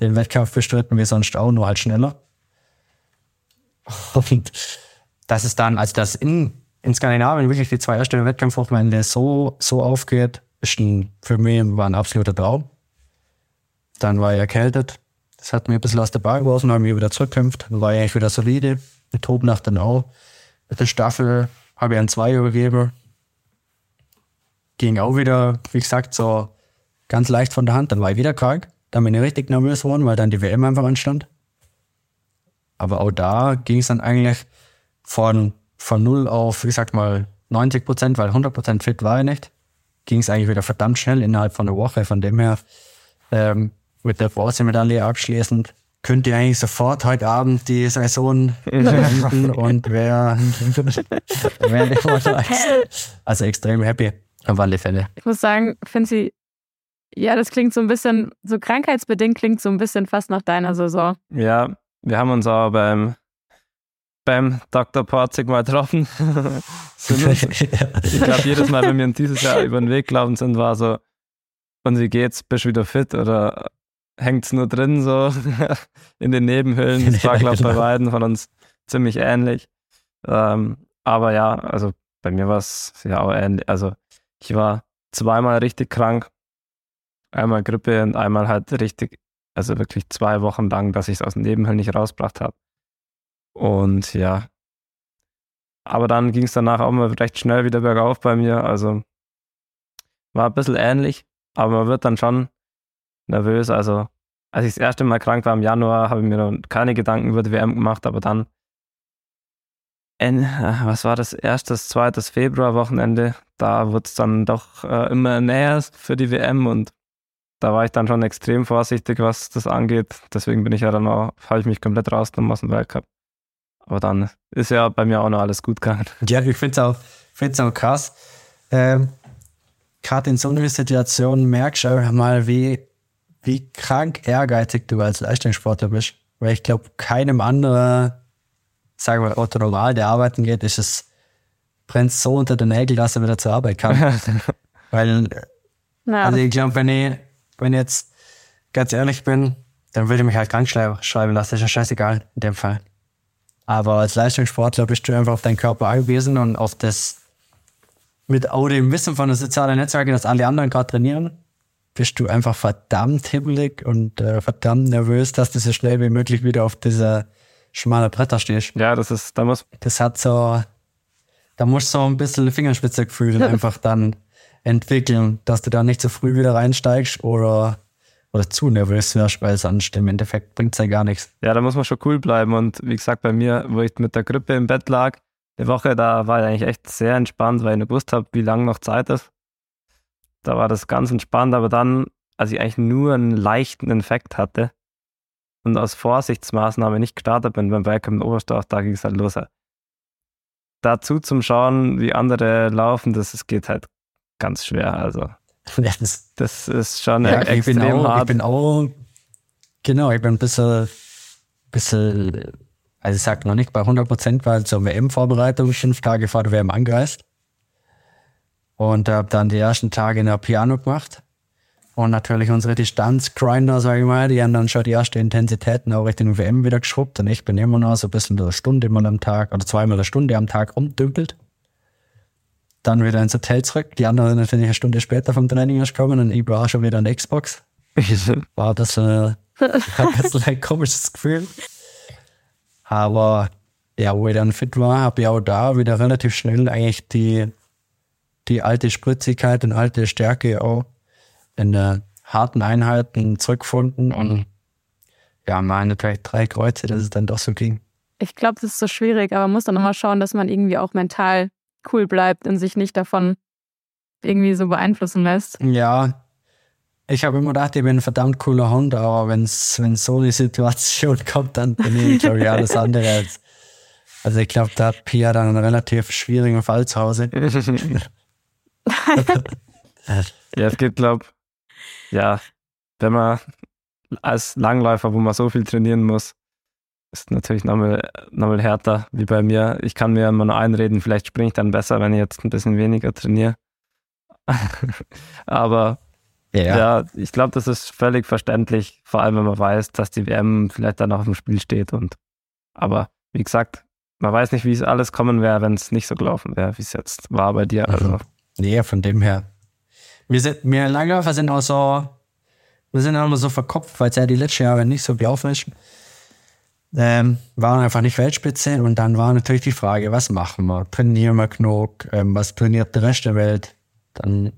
den Wettkampf bestritten wie sonst auch, nur halt schneller. Und das ist dann, als das in, in Skandinavien wirklich die zwei ersten Wettkampfwochenende so, so aufgeht, ist ein, für mich war ein absoluter Traum. Dann war ich erkältet. Das hat mir ein bisschen aus der Bahn geworfen, habe mich wieder zurückgekämpft. Dann war ich eigentlich wieder solide. Mit Tobnacht dann auch. Mit der Staffel habe ich einen zwei übergeben. Ging auch wieder, wie gesagt, so ganz leicht von der Hand. Dann war ich wieder krank. Dann bin ich richtig nervös geworden, weil dann die WM einfach anstand. Aber auch da ging es dann eigentlich von, von 0 auf, ich sag mal, 90 Prozent, weil 100 Prozent fit war ich nicht. Ging es eigentlich wieder verdammt schnell innerhalb von einer Woche. Von dem her, ähm, mit der Bronzemedaille abschließend, könnt ihr eigentlich sofort heute Abend die Saison beenden und wer, wer Also extrem happy auf alle Fälle. Ich muss sagen, finde sie ja, das klingt so ein bisschen, so krankheitsbedingt klingt so ein bisschen fast nach deiner Saison. Ja, wir haben uns auch beim, beim Dr. Porzig mal getroffen. ich glaube, jedes Mal, wenn wir dieses Jahr über den Weg gelaufen sind, war so, und wie geht's? Bist du wieder fit oder hängt's nur drin so in den Nebenhöhlen? Das war, glaube ich, bei genau. beiden von uns ziemlich ähnlich. Ähm, aber ja, also bei mir war es ja auch ähnlich. Also ich war zweimal richtig krank Einmal Grippe und einmal halt richtig, also wirklich zwei Wochen lang, dass ich es aus dem Nebenhöhlen nicht rausgebracht habe. Und ja. Aber dann ging es danach auch mal recht schnell wieder bergauf bei mir. Also war ein bisschen ähnlich, aber man wird dann schon nervös. Also, als ich das erste Mal krank war im Januar, habe ich mir noch keine Gedanken über die WM gemacht, aber dann, in, was war das, erstes, zweites Februar-Wochenende, da wurde es dann doch äh, immer näher für die WM und da war ich dann schon extrem vorsichtig, was das angeht. Deswegen bin ich ja dann auch, habe ich mich komplett rausgenommen aus dem Weltcup. Aber dann ist ja bei mir auch noch alles gut gegangen. Ja, ich finde es auch, find's auch krass. Ähm, Gerade in so einer Situation merkst du mal, wie, wie krank ehrgeizig du als Leistungssportler bist. Weil ich glaube, keinem anderen, sagen wir, Otto Normal, der arbeiten geht, ist es, brennt so unter den Nägeln, dass er wieder zur Arbeit kann. Weil, Ja, also ich glaube, wenn ich, wenn ich jetzt ganz ehrlich bin, dann würde ich mich halt krank schrei- schreiben lassen. Das ist ja scheißegal in dem Fall. Aber als Leistungssportler bist du einfach auf deinen Körper angewiesen und auf das, mit auch dem Wissen von den sozialen Netzwerken, dass alle anderen gerade trainieren, bist du einfach verdammt hibbelig und äh, verdammt nervös, dass du so schnell wie möglich wieder auf dieser schmalen Bretter stehst. Ja, das ist, da muss, Das hat so, da musst du so ein bisschen Fingerspitzegefühl einfach dann entwickeln, dass du da nicht so früh wieder reinsteigst oder, oder zu nervös wirst, weil sonst im Endeffekt bringt's ja gar nichts. ja, da muss man schon cool bleiben. Und wie gesagt, bei mir, wo ich mit der Grippe im Bett lag, eine Woche, da war ich eigentlich echt sehr entspannt, weil ich nicht gewusst habe, wie lange noch Zeit ist. Da war das ganz entspannt, aber dann, als ich eigentlich nur einen leichten Infekt hatte und aus Vorsichtsmaßnahme nicht gestartet bin beim Welcome in Oberstdorf, da ging es halt los. Dazu zum Schauen, wie andere laufen, das, das geht halt ganz schwer. Also, das, das ist schon ja, ich, bin extrem auch, ich hart. bin auch, genau, ich bin ein bisschen, bisschen, also ich sag noch nicht bei 100 Prozent, weil zur WM-Vorbereitung fünf Tage vor der WM angereist. Und habe dann die ersten Tage in der Piano gemacht. Und natürlich unsere Distanzgrinder, sage ich mal, die haben dann schon die erste Intensitäten auch Richtung WM wieder geschrubbt. Und ich bin immer noch so ein bisschen eine Stunde mal am Tag oder zweimal eine Stunde am Tag rumdümpelt. Dann wieder ins Hotel zurück. Die anderen sind natürlich eine Stunde später vom Training erst gekommen und ich war auch schon wieder an der Xbox. War das äh, ein bisschen ein komisches Gefühl. Aber ja, wo ich dann fit war, habe ich auch da wieder relativ schnell eigentlich die, die alte Spritzigkeit und alte Stärke auch in der harten Einheiten zurückgefunden und ja, meine natürlich drei Kreuze, dass es dann doch so ging. ich glaube, das ist so schwierig, aber man muss dann immer schauen, dass man irgendwie auch mental cool bleibt und sich nicht davon irgendwie so beeinflussen lässt. Ja, ich habe immer gedacht, ich bin ein verdammt cooler Hund, aber wenn's wenn so eine Situation kommt, dann bin ich, glaube ich, alles andere als. Also ich glaube, da hat Pia dann einen relativ schwierigen Fall zu Hause. Ja, es gibt, glaube ja, wenn man als Langläufer, wo man so viel trainieren muss, ist natürlich nochmal noch mal härter wie bei mir. Ich kann mir immer nur einreden, vielleicht springe ich dann besser, wenn ich jetzt ein bisschen weniger trainiere. Aber ja, ich glaube, das ist völlig verständlich, vor allem wenn man weiß, dass die WM vielleicht dann auch auf dem Spiel steht. Und aber wie gesagt, man weiß nicht, wie es alles kommen wäre, wenn es nicht so gelaufen wäre, wie es jetzt war bei dir. Also Nee, von dem her. Wir sind, wir Langläufer sind auch so, wir sind auch immer so verkopft, weil es ja die letzten Jahre nicht so gelaufen ist. Ähm, waren einfach nicht Weltspitze und dann war natürlich die Frage, was machen wir? Trainieren wir genug? Ähm, was trainiert der Rest der Welt? Dann,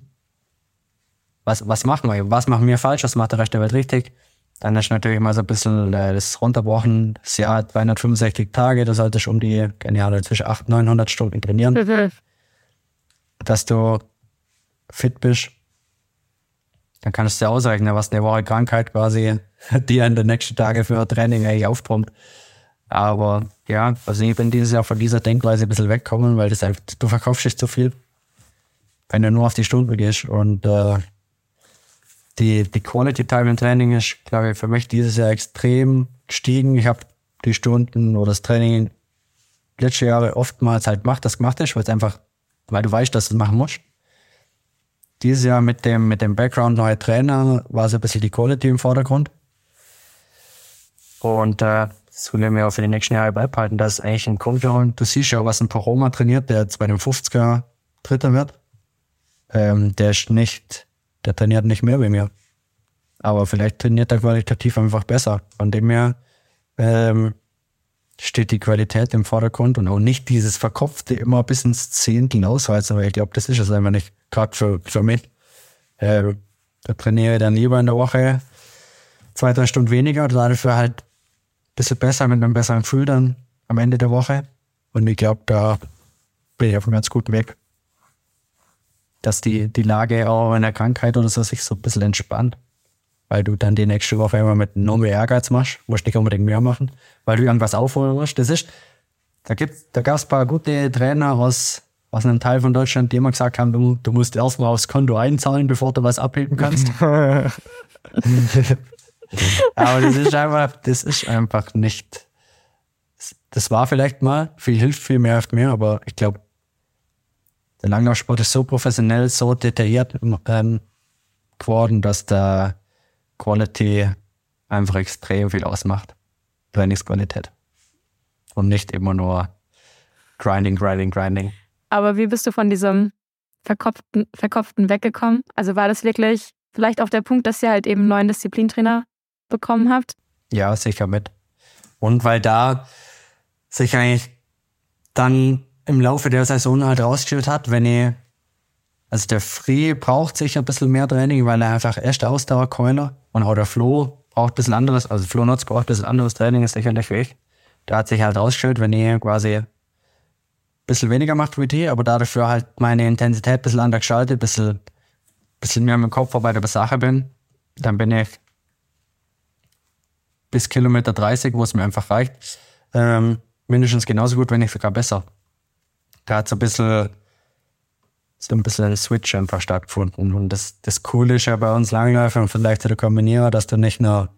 was, was machen wir? Was machen wir falsch? Was macht der Rest der Welt richtig? Dann ist natürlich mal so ein bisschen äh, das runterbrochen. Das Jahr hat 265 Tage, da solltest du um die, keine zwischen 800 und 900 Stunden trainieren dass du fit bist, dann kannst du ausrechnen, was eine Woche Krankheit quasi dir in den nächsten Tagen für Training eigentlich aufpumpt. Aber ja, also ich bin dieses Jahr von dieser Denkweise ein bisschen weggekommen, weil das einfach, du verkaufst dich zu viel, wenn du nur auf die Stunde gehst. Und äh, die, die Quality Time im Training ist, glaube ich, für mich dieses Jahr extrem gestiegen. Ich habe die Stunden oder das Training letzte Jahre oftmals halt gemacht, das gemacht ist, weil es einfach, weil du weißt, dass du es machen musst. Dieses Jahr mit dem, mit dem Background neuer Trainer war so ein bisschen die Quality im Vordergrund. Und äh, das will ich mir auch für die nächsten Jahre beibehalten. Das ist eigentlich ein Kumpel. Du siehst ja, was ein Poroma trainiert, der jetzt bei dem 50er Dritter wird. Ähm, der ist nicht, der trainiert nicht mehr wie mir. Aber vielleicht trainiert er qualitativ einfach besser. Von dem her ähm, steht die Qualität im Vordergrund und auch nicht dieses Verkopfte immer bis ins Zehntel ausreizen, weil ich glaube, das ist es einfach nicht, gerade für, für mich. Äh, da trainiere ich dann lieber in der Woche zwei, drei Stunden weniger, dafür halt ein bisschen besser mit einem besseren Gefühl dann am Ende der Woche. Und ich glaube, da bin ich auf einem ganz guten Weg. Dass die, die Lage auch in der Krankheit oder so sich so ein bisschen entspannt. Weil du dann die nächste Woche immer mit mehr Ehrgeiz machst, musst nicht unbedingt mehr machen, weil du irgendwas aufholen musst. Das ist, da gibt's, da gab's ein paar gute Trainer aus, aus einem Teil von Deutschland, die immer gesagt haben, du, du musst erstmal aufs Konto einzahlen, bevor du was abheben kannst. Aber das ist einfach, das ist einfach nicht. Das war vielleicht mal, viel hilft, viel mehr hilft mehr, aber ich glaube, der Langlaufsport ist so professionell, so detailliert ähm, geworden, dass der Quality einfach extrem viel ausmacht. Trainingsqualität. Und nicht immer nur Grinding, Grinding, Grinding. Aber wie bist du von diesem Verkopften, Verkopften weggekommen? Also war das wirklich vielleicht auch der Punkt, dass ihr halt eben neuen Disziplintrainer bekommen habt? Ja, sicher mit. Und weil da sich eigentlich dann im Laufe der Saison halt rausgestellt hat, wenn ich, also der Free braucht sicher ein bisschen mehr Training, weil er einfach erst Ausdauerkeuler und auch der Flo braucht ein bisschen anderes, also Flo Nutz braucht ein bisschen anderes Training, ist sicherlich wie ich. Da hat sich halt rausgestellt, wenn ich quasi bisschen weniger macht wie die, aber dafür halt meine Intensität ein bisschen anders gestaltet, ein bisschen, bisschen mehr mit dem Kopf bei der Sache bin, dann bin ich bis Kilometer 30, wo es mir einfach reicht, ähm, mindestens genauso gut, wenn nicht sogar besser. Da hat so ein bisschen, so ein bisschen ein Switch einfach stattgefunden. Und das, das Coole ist ja bei uns Langläufer und vielleicht der Kombinierer, dass du nicht nur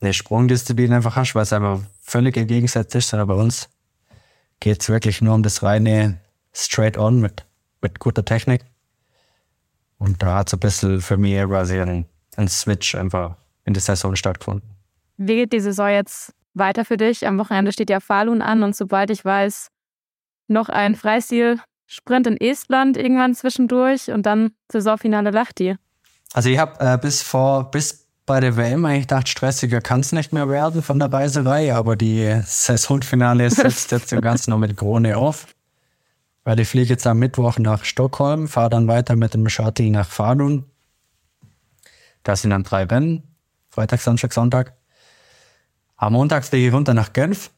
eine Sprungdisziplin einfach hast, weil es einfach völlig im Gegensatz ist, sondern bei uns geht es wirklich nur um das reine Straight On mit, mit guter Technik. Und da hat so ein bisschen für mich quasi ein, ein Switch einfach in der Saison stattgefunden. Wie geht die Saison jetzt weiter für dich? Am Wochenende steht ja Falun an und sobald ich weiß, noch ein Freistil-Sprint in Estland irgendwann zwischendurch und dann Saisonfinale Lachti. Also ich habe äh, bis vor, bis bei der WM eigentlich gedacht, stressiger kann es nicht mehr werden von der Reiserei, aber die Saisonfinale setzt jetzt im Ganzen noch mit Krone auf. Weil ich fliege jetzt am Mittwoch nach Stockholm, fahre dann weiter mit dem Shuttle nach Falun. Da sind dann drei Rennen, Freitag, Samstag, Sonntag. Am Montag fliege ich runter nach Genf,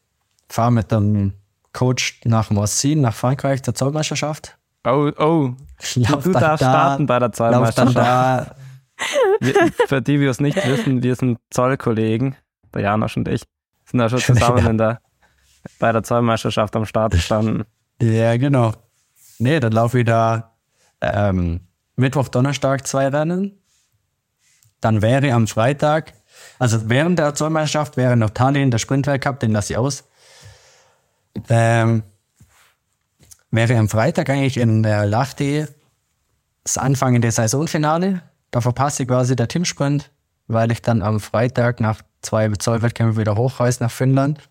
fahre mit dem Coach nach Morsin, nach Frankreich zur Zollmeisterschaft. Oh, oh. Lauf du darfst da, starten bei der Zollmeisterschaft. Wir, für die, die es nicht wissen, wir sind Zollkollegen, der Janosch und ich, sind da schon zusammen Ja. in der, bei der Zollmeisterschaft am Start gestanden. Ja, genau. Nee, dann laufe ich da ähm, Mittwoch, Donnerstag zwei Rennen. Dann wäre am Freitag, also während der Zollmeisterschaft wäre noch Tallinn der Sprintweltcup, den lasse ich aus. Ähm, wäre am Freitag eigentlich in der Lahti das Anfangen der Saisonfinale. Da verpasse ich quasi der Teamsprint, weil ich dann am Freitag nach zwei Zollwettkämpfen wieder hochreise nach Finnland.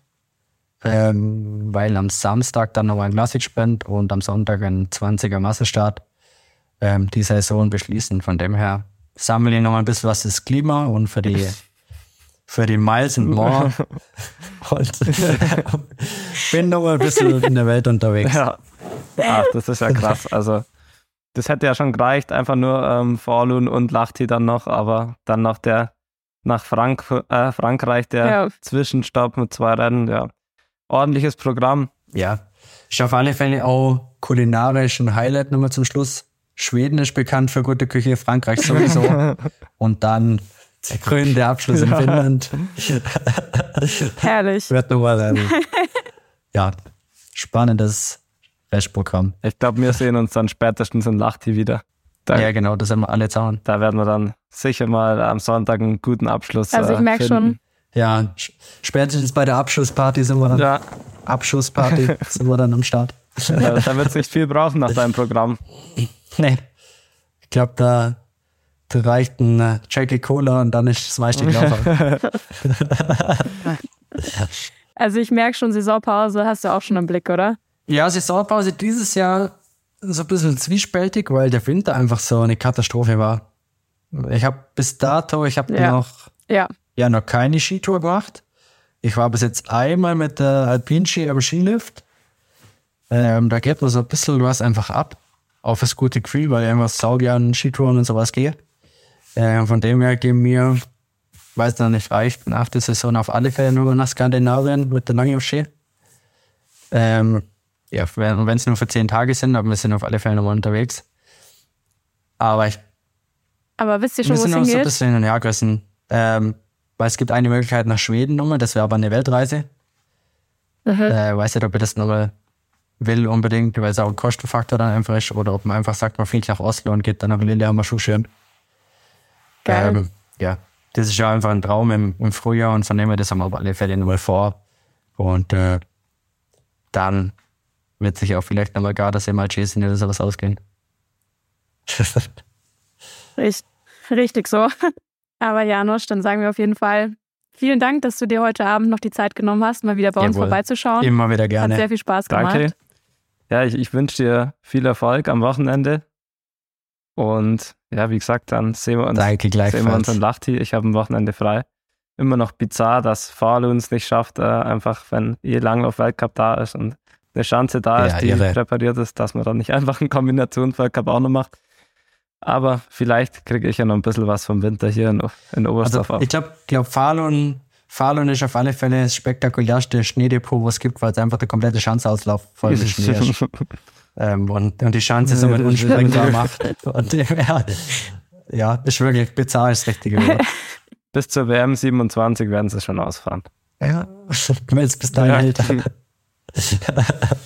Ähm, weil am Samstag dann noch ein Klassiksprint und am Sonntag ein 20er Massestart ähm, die Saison beschließen. Von dem her sammle ich noch mal ein bisschen was fürs Klima und für die für die Miles and More und bin noch mal ein bisschen in der Welt unterwegs. Ja. Ach, das ist ja krass. Also, das hätte ja schon gereicht, einfach nur ähm, Falun und Lahti dann noch, aber dann noch der nach Frank äh, Frankreich, der Ja. Zwischenstopp mit zwei Rennen, ja. Ordentliches Programm. Ja. Ist auf alle Fälle auch kulinarisch ein Highlight nochmal zum Schluss. Schweden ist bekannt für gute Küche, Frankreich sowieso. Und dann der krönende Abschluss in Finnland. Herrlich. Wird nochmal ein ja, spannendes Restprogramm. Ich glaube, wir sehen uns dann spätestens in Lahti wieder. Da, Ja, genau, das haben wir alle zaun. da werden wir dann sicher mal am Sonntag einen guten Abschluss Also ich äh, merke finden. Ja, spätestens bei der Abschlussparty sind wir dann, Ja, Abschussparty sind wir dann am Start. da, da wird es nicht viel brauchen nach deinem Programm. Nee. Ich glaube, da, da reicht ein äh, Jackie Cola und dann ist das meiste gelaufen. Also ich merke schon, Saisonpause hast du auch schon im Blick, oder? Ja, Saisonpause dieses Jahr so ein bisschen zwiespältig, weil der Winter einfach so eine Katastrophe war. Ich habe bis dato, ich habe Ja. noch, Ja. ja, noch keine Skitour gemacht. Ich war bis jetzt einmal mit der Alpinski am Skilift. Ähm, da geht mir so ein bisschen was einfach ab. Auf das gute Gefühl, weil ich einfach saugern Skitouren und sowas gehe. Äh, von dem her geben mir weiß noch nicht, ich bin nach der Saison auf alle Fälle nur nach Skandinavien mit der Langlaufski. Ähm, ja, wenn es nur für zehn Tage sind, aber wir sind auf alle Fälle nochmal unterwegs. Aber ich Aber wisst ihr schon, wir wo es sind noch so ein hingeht? bisschen hin und her gerissen. Ähm, weil es gibt eine Möglichkeit nach Schweden nochmal, das wäre aber eine Weltreise. Mhm. Äh, weiß nicht, ob ich das nochmal will unbedingt, weil es auch ein Kostenfaktor dann einfach ist, oder ob man einfach sagt, man fliegt nach Oslo und geht dann nach Lillehammer Schuhschirm. Geil. Ähm, ja, das ist ja einfach ein Traum im, im Frühjahr und von dem her, das haben wir auf alle Fälle nochmal vor. Und äh, dann wird sich auch vielleicht nochmal gar das MLG sind oder sowas ausgehen. Richtig, richtig so. Aber Janusz, dann sagen wir auf jeden Fall vielen Dank, dass du dir heute Abend noch die Zeit genommen hast, mal wieder bei uns Jawohl. vorbeizuschauen. Immer wieder Hat gerne. sehr viel Spaß gemacht. Danke. Ja, ich, ich wünsche dir viel Erfolg am Wochenende. Und ja, wie gesagt, dann sehen wir uns, Danke sehen wir uns gleichfalls. in Lachti. Ich habe ein Wochenende frei. Immer noch bizarr, dass Falun es nicht schafft, äh, einfach wenn eh Langlauf-Weltcup da ist und eine Chance da Ja, ist, die irre. präpariert ist, dass man dann nicht einfach einen Kombinationsweltcup auch noch macht. Aber vielleicht kriege ich ja noch ein bisschen was vom Winter hier in, in Also, Oberstdorf ab. ich glaube, glaub, Falun, Falun ist auf alle Fälle das spektakulärste Schneedepot, was es gibt, weil es einfach der komplette Schanzauslauf voll mit Schnee ist. ähm, und, und die Schanze so mit unspringbar macht. Und, ja, ja, ist wirklich bizarr, ist das richtige Wort. Bis zur WM 27 werden sie schon ausfahren. ja, wenn es bis dahin Ja. hält.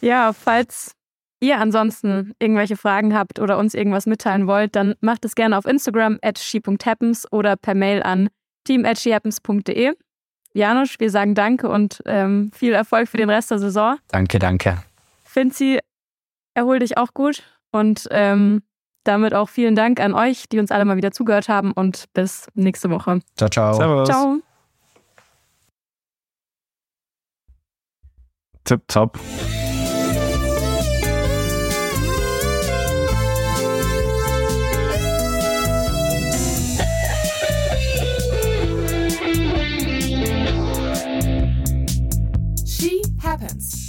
Ja, falls ihr ansonsten irgendwelche Fragen habt oder uns irgendwas mitteilen wollt, dann macht es gerne auf Instagram at she.happens oder per Mail an team@shehappens.de. Janusz, wir sagen Danke und ähm, viel Erfolg für den Rest der Saison. Danke, danke. Finzi, erhol dich auch gut und ähm, damit auch vielen Dank an euch, die uns alle mal wieder zugehört haben und bis nächste Woche. Ciao, ciao. Servus. Ciao. Tipp top. She happens.